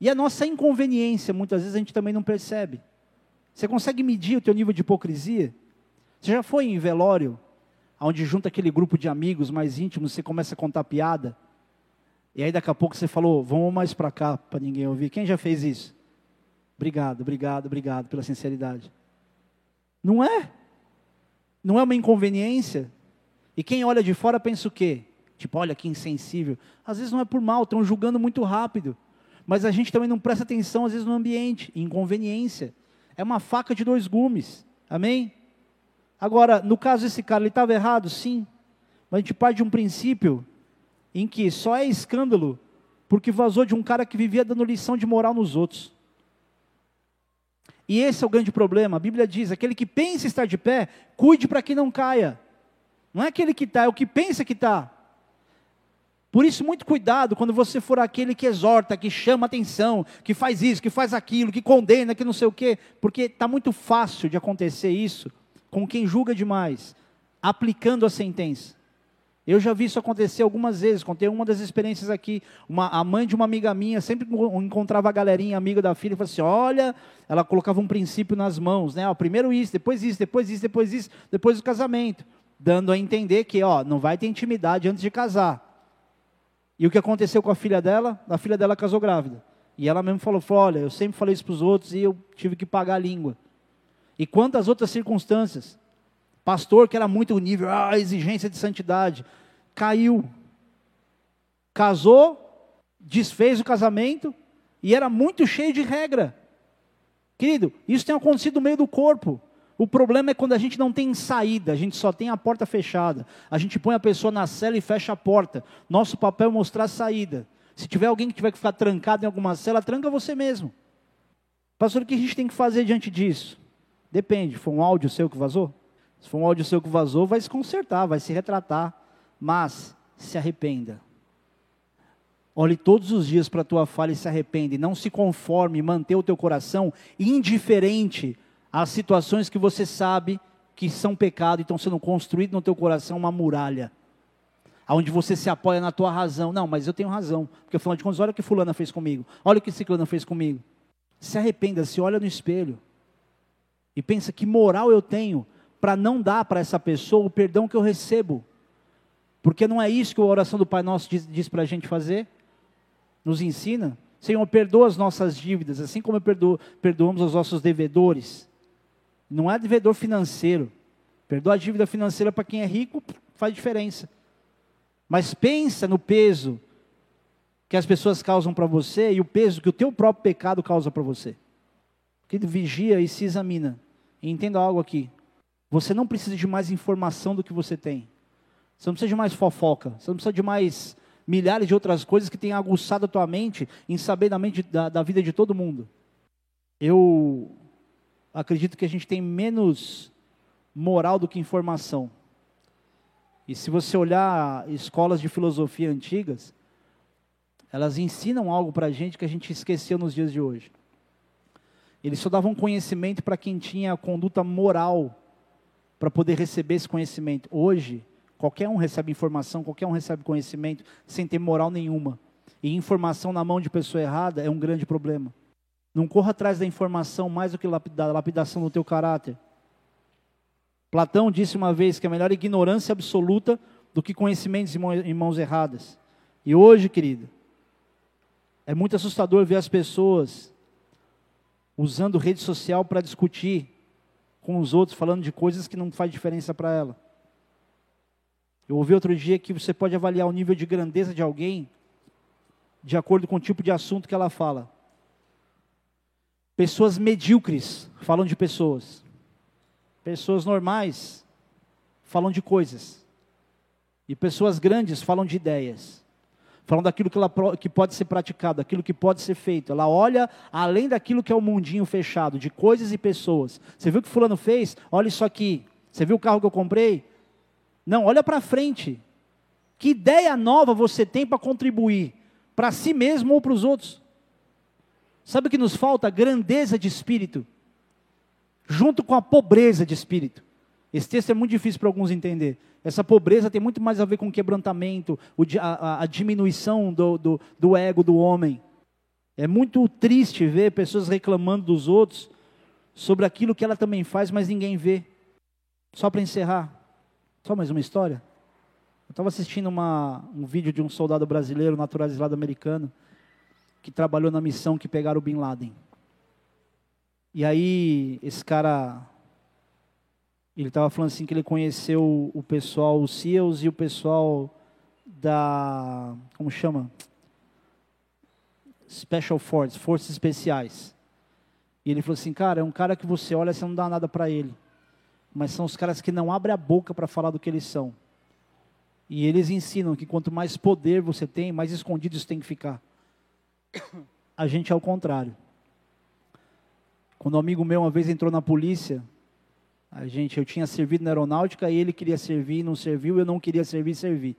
E a nossa inconveniência, muitas vezes a gente também não percebe. Você consegue medir o teu nível de hipocrisia? Você já foi em velório onde junta aquele grupo de amigos mais íntimos, você começa a contar piada. E aí daqui a pouco você falou, vamos mais para cá para ninguém ouvir. Quem já fez isso? Obrigado, obrigado, obrigado pela sinceridade. Não é? Não é uma inconveniência? E quem olha de fora pensa o quê? Tipo, olha que insensível. Às vezes não é por mal, estão julgando muito rápido. Mas a gente também não presta atenção, às vezes, no ambiente. Inconveniência. É uma faca de dois gumes. Amém? Agora, no caso desse cara, ele estava errado? Sim. Mas a gente parte de um princípio em que só é escândalo porque vazou de um cara que vivia dando lição de moral nos outros. E esse é o grande problema. A Bíblia diz: aquele que pensa estar de pé, cuide para que não caia. Não é aquele que está, é o que pensa que está. Por isso, muito cuidado quando você for aquele que exorta, que chama atenção, que faz isso, que faz aquilo, que condena, que não sei o quê, porque está muito fácil de acontecer isso com quem julga demais, aplicando a sentença. Eu já vi isso acontecer algumas vezes. Contei uma das experiências aqui. Uma, a mãe de uma amiga minha sempre encontrava a galerinha amiga da filha e falava assim: olha, ela colocava um princípio nas mãos, né? Ó, primeiro isso, depois isso, depois isso, depois isso, depois o casamento. Dando a entender que ó, não vai ter intimidade antes de casar. E o que aconteceu com a filha dela? A filha dela casou grávida. E ela mesmo falou, falou olha, eu sempre falei isso para os outros e eu tive que pagar a língua. E quantas outras circunstâncias? Pastor que era muito nível, ah, exigência de santidade, caiu. Casou, desfez o casamento e era muito cheio de regra. Querido, isso tem acontecido no meio do corpo. O problema é quando a gente não tem saída, a gente só tem a porta fechada. A gente põe a pessoa na cela e fecha a porta. Nosso papel é mostrar a saída. Se tiver alguém que tiver que ficar trancado em alguma cela, tranca você mesmo. Pastor, o que a gente tem que fazer diante disso? Depende, foi um áudio seu que vazou? Se for um áudio seu que vazou, vai se consertar, vai se retratar. Mas se arrependa. Olhe todos os dias para a tua falha e se arrepende. Não se conforme, manter o teu coração indiferente às situações que você sabe que são pecado e estão sendo construídas no teu coração uma muralha. Onde você se apoia na tua razão. Não, mas eu tenho razão. Porque afinal de contas, olha o que fulana fez comigo. Olha o que ciclana fez comigo. Se arrependa, se olha no espelho. E pensa que moral eu tenho para não dar para essa pessoa o perdão que eu recebo. Porque não é isso que a oração do Pai Nosso diz, diz para a gente fazer? Nos ensina. Senhor, perdoa as nossas dívidas, assim como perdoo, perdoamos os nossos devedores. Não é devedor financeiro. Perdoa a dívida financeira para quem é rico, faz diferença. Mas pensa no peso que as pessoas causam para você e o peso que o teu próprio pecado causa para você. Que vigia e se examina. E entenda algo aqui. Você não precisa de mais informação do que você tem. Você não precisa de mais fofoca. Você não precisa de mais milhares de outras coisas que tenham aguçado a tua mente em saber da, mente, da, da vida de todo mundo. Eu acredito que a gente tem menos moral do que informação. E se você olhar escolas de filosofia antigas, elas ensinam algo para a gente que a gente esqueceu nos dias de hoje. Eles só davam conhecimento para quem tinha conduta moral para poder receber esse conhecimento. Hoje, qualquer um recebe informação, qualquer um recebe conhecimento sem ter moral nenhuma. E informação na mão de pessoa errada é um grande problema. Não corra atrás da informação mais do que da lapidação do teu caráter. Platão disse uma vez que é melhor ignorância absoluta do que conhecimentos em mãos erradas. E hoje, querido, é muito assustador ver as pessoas usando rede social para discutir com os outros, falando de coisas que não faz diferença para ela. Eu ouvi outro dia que você pode avaliar o nível de grandeza de alguém de acordo com o tipo de assunto que ela fala. Pessoas medíocres falam de pessoas. Pessoas normais falam de coisas. E pessoas grandes falam de ideias. Falam daquilo que, ela, que pode ser praticado, daquilo que pode ser feito. Ela olha além daquilo que é o mundinho fechado, de coisas e pessoas. Você viu o que fulano fez? Olha isso aqui. Você viu o carro que eu comprei? Não, olha para frente. Que ideia nova você tem para contribuir para si mesmo ou para os outros? Sabe o que nos falta? Grandeza de espírito junto com a pobreza de espírito. Esse texto é muito difícil para alguns entender. Essa pobreza tem muito mais a ver com o quebrantamento, a, a diminuição do, do, do ego do homem. É muito triste ver pessoas reclamando dos outros sobre aquilo que ela também faz, mas ninguém vê. Só para encerrar, só mais uma história. Eu estava assistindo uma, um vídeo de um soldado brasileiro naturalizado americano que trabalhou na missão que pegaram o Bin Laden. E aí, esse cara, ele estava falando assim que ele conheceu o pessoal, os SEALs e o pessoal da, como chama? Special Forces, Forças Especiais. E ele falou assim, cara, é um cara que você olha, você não dá nada para ele. Mas são os caras que não abrem a boca para falar do que eles são. E eles ensinam que quanto mais poder você tem, mais escondido isso tem que ficar. A gente é o contrário. Quando um amigo meu uma vez entrou na polícia, a gente, eu tinha servido na aeronáutica e ele queria servir, não serviu, eu não queria servir, servi.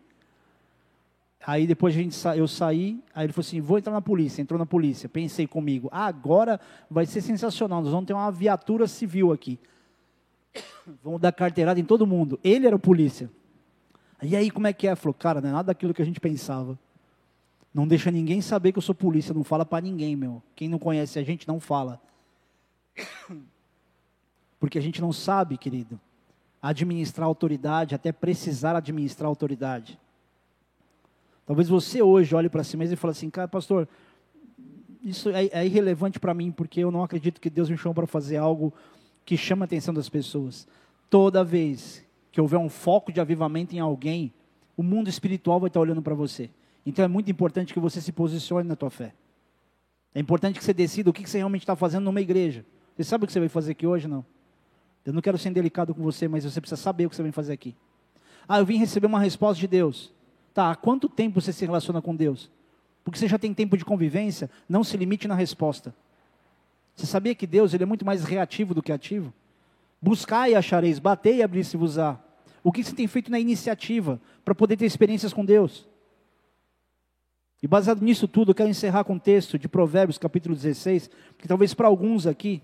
Aí depois a gente eu saí, aí ele falou assim: vou entrar na polícia. Entrou na polícia. Pensei comigo: ah, agora vai ser sensacional. Nós vamos ter uma viatura civil aqui. Vamos dar carteirada em todo mundo. Ele era o polícia. E aí, como é que é? Falou, cara, não é nada daquilo que a gente pensava. Não deixa ninguém saber que eu sou polícia, não fala para ninguém, meu. Quem não conhece a gente não fala. Porque a gente não sabe, querido, administrar autoridade, até precisar administrar autoridade. Talvez você hoje olhe para si mesmo e fale assim, cara, pastor, isso é, é irrelevante para mim, porque eu não acredito que Deus me chamou para fazer algo que chama a atenção das pessoas. Toda vez que houver um foco de avivamento em alguém, o mundo espiritual vai estar olhando para você. Então é muito importante que você se posicione na tua fé. É importante que você decida o que você realmente está fazendo numa igreja. Você sabe o que você vai fazer aqui hoje? Não. Eu não quero ser delicado com você, mas você precisa saber o que você vem fazer aqui. Ah, eu vim receber uma resposta de Deus. Tá, há quanto tempo você se relaciona com Deus? Porque você já tem tempo de convivência, não se limite na resposta. Você sabia que Deus ele é muito mais reativo do que ativo? Buscar e achareis, bater e abrir-se-vos-á. O que você tem feito na iniciativa para poder ter experiências com Deus? E baseado nisso tudo, eu quero encerrar com o texto de Provérbios, capítulo 16, que talvez para alguns aqui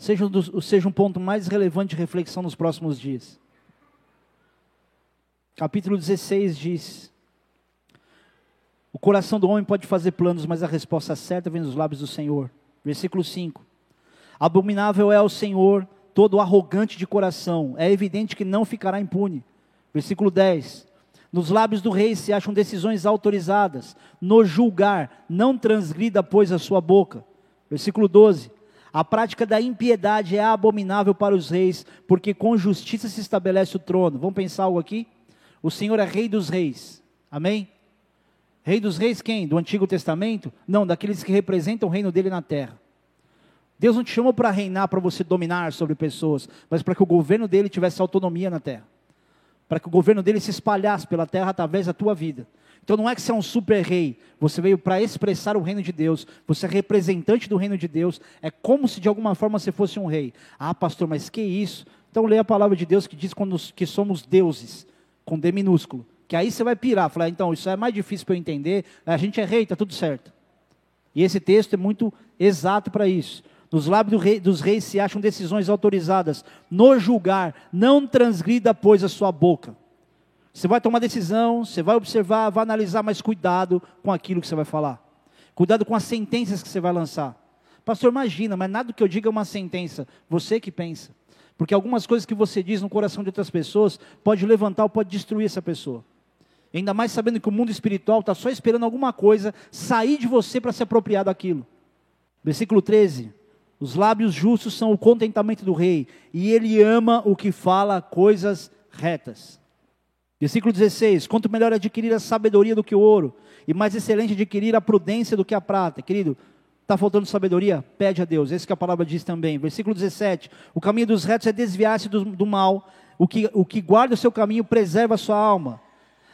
seja, um seja um ponto mais relevante de reflexão nos próximos dias. Capítulo 16 diz: O coração do homem pode fazer planos, mas a resposta certa vem dos lábios do Senhor. Versículo 5: Abominável é ao Senhor todo arrogante de coração, é evidente que não ficará impune. Versículo 10: nos lábios do rei se acham decisões autorizadas. No julgar, não transgrida, pois, a sua boca. Versículo 12. A prática da impiedade é abominável para os reis, porque com justiça se estabelece o trono. Vamos pensar algo aqui? O Senhor é rei dos reis. Amém? Rei dos reis quem? Do Antigo Testamento? Não, daqueles que representam o reino dele na terra. Deus não te chamou para reinar, para você dominar sobre pessoas, mas para que o governo dele tivesse autonomia na terra para que o governo dele se espalhasse pela terra através da tua vida. Então não é que você é um super rei, você veio para expressar o reino de Deus, você é representante do reino de Deus, é como se de alguma forma você fosse um rei. Ah, pastor, mas que isso? Então leia a palavra de Deus que diz quando, que somos deuses, com D minúsculo. Que aí você vai pirar, falar, então, isso é mais difícil para eu entender, a gente é rei, está tudo certo. E esse texto é muito exato para isso. Nos lábios do rei, dos reis se acham decisões autorizadas. No julgar, não transgrida, pois, a sua boca. Você vai tomar decisão, você vai observar, vai analisar, mas cuidado com aquilo que você vai falar. Cuidado com as sentenças que você vai lançar. Pastor, imagina, mas nada que eu diga é uma sentença. Você que pensa. Porque algumas coisas que você diz no coração de outras pessoas pode levantar ou pode destruir essa pessoa. Ainda mais sabendo que o mundo espiritual está só esperando alguma coisa sair de você para se apropriar daquilo. Versículo 13. Os lábios justos são o contentamento do rei, e ele ama o que fala coisas retas. Versículo 16: Quanto melhor adquirir a sabedoria do que o ouro, e mais excelente adquirir a prudência do que a prata. Querido, está faltando sabedoria? Pede a Deus, esse que a palavra diz também. Versículo 17: O caminho dos retos é desviar-se do, do mal, o que, o que guarda o seu caminho preserva a sua alma.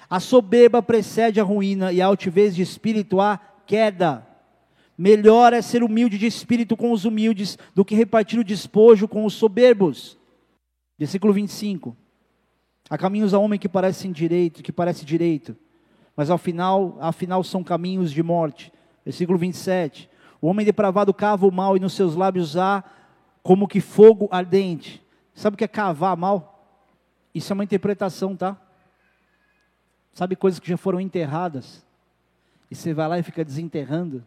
A soberba precede a ruína, e a altivez de espírito a queda. Melhor é ser humilde de espírito com os humildes do que repartir o despojo com os soberbos. Versículo 25. Há caminhos a homem que parecem direito, que parece direito, mas ao final, afinal são caminhos de morte. Versículo 27. O homem depravado cava o mal e nos seus lábios há como que fogo ardente. Sabe o que é cavar mal? Isso é uma interpretação, tá? Sabe coisas que já foram enterradas? E você vai lá e fica desenterrando?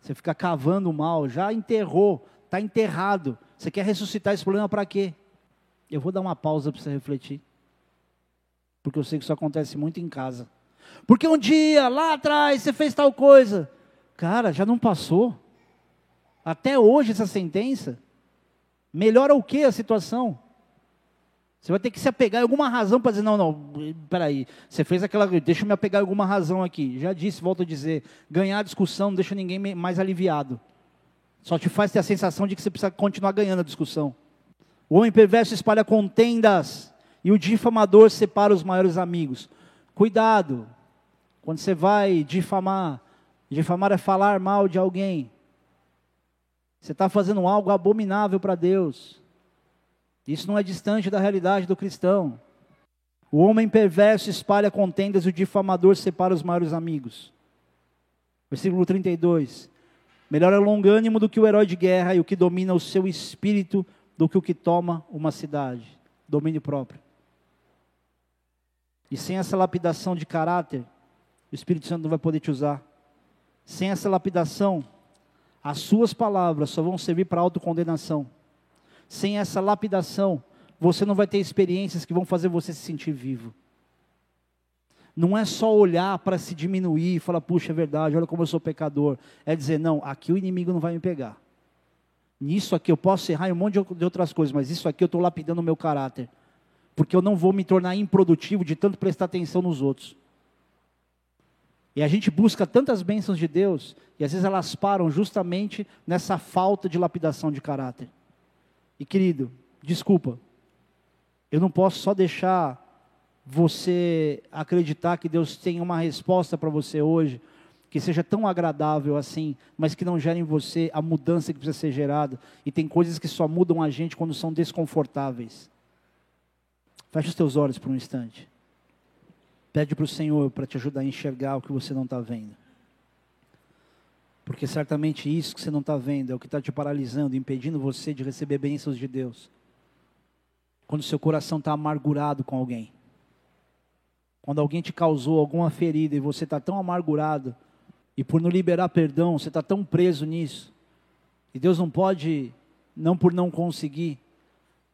Você fica cavando o mal, já enterrou, está enterrado. Você quer ressuscitar esse problema para quê? Eu vou dar uma pausa para você refletir. Porque eu sei que isso acontece muito em casa. Porque um dia, lá atrás, você fez tal coisa. Cara, já não passou. Até hoje essa sentença. Melhora o que a situação? Você vai ter que se apegar em alguma razão para dizer, não, não, peraí, você fez aquela, deixa eu me apegar em alguma razão aqui. Já disse, volto a dizer, ganhar a discussão não deixa ninguém mais aliviado. Só te faz ter a sensação de que você precisa continuar ganhando a discussão. O homem perverso espalha contendas e o difamador separa os maiores amigos. Cuidado, quando você vai difamar, difamar é falar mal de alguém. Você está fazendo algo abominável para Deus. Isso não é distante da realidade do cristão. O homem perverso espalha contendas e o difamador separa os maiores amigos. Versículo 32. Melhor é longânimo do que o herói de guerra e o que domina o seu espírito do que o que toma uma cidade. Domínio próprio. E sem essa lapidação de caráter, o Espírito Santo não vai poder te usar. Sem essa lapidação, as suas palavras só vão servir para autocondenação. Sem essa lapidação, você não vai ter experiências que vão fazer você se sentir vivo. Não é só olhar para se diminuir e falar, puxa, é verdade, olha como eu sou pecador. É dizer, não, aqui o inimigo não vai me pegar. Nisso aqui eu posso errar em um monte de outras coisas, mas isso aqui eu estou lapidando o meu caráter. Porque eu não vou me tornar improdutivo de tanto prestar atenção nos outros. E a gente busca tantas bênçãos de Deus, e às vezes elas param justamente nessa falta de lapidação de caráter. E querido, desculpa, eu não posso só deixar você acreditar que Deus tem uma resposta para você hoje, que seja tão agradável assim, mas que não gere em você a mudança que precisa ser gerada. E tem coisas que só mudam a gente quando são desconfortáveis. Feche os teus olhos por um instante. Pede para o Senhor para te ajudar a enxergar o que você não está vendo. Porque certamente isso que você não está vendo é o que está te paralisando, impedindo você de receber bênçãos de Deus. Quando seu coração está amargurado com alguém. Quando alguém te causou alguma ferida e você está tão amargurado, e por não liberar perdão, você está tão preso nisso. E Deus não pode, não por não conseguir,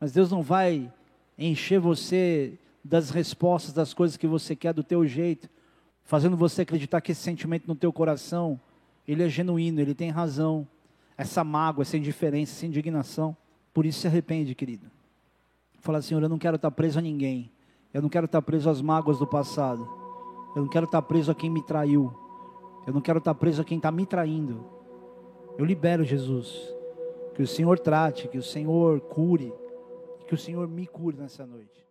mas Deus não vai encher você das respostas das coisas que você quer do teu jeito, fazendo você acreditar que esse sentimento no teu coração, ele é genuíno, ele tem razão. Essa mágoa, essa indiferença, essa indignação, por isso se arrepende, querido. Fala, Senhor, eu não quero estar preso a ninguém. Eu não quero estar preso às mágoas do passado. Eu não quero estar preso a quem me traiu. Eu não quero estar preso a quem está me traindo. Eu libero Jesus. Que o Senhor trate, que o Senhor cure, que o Senhor me cure nessa noite.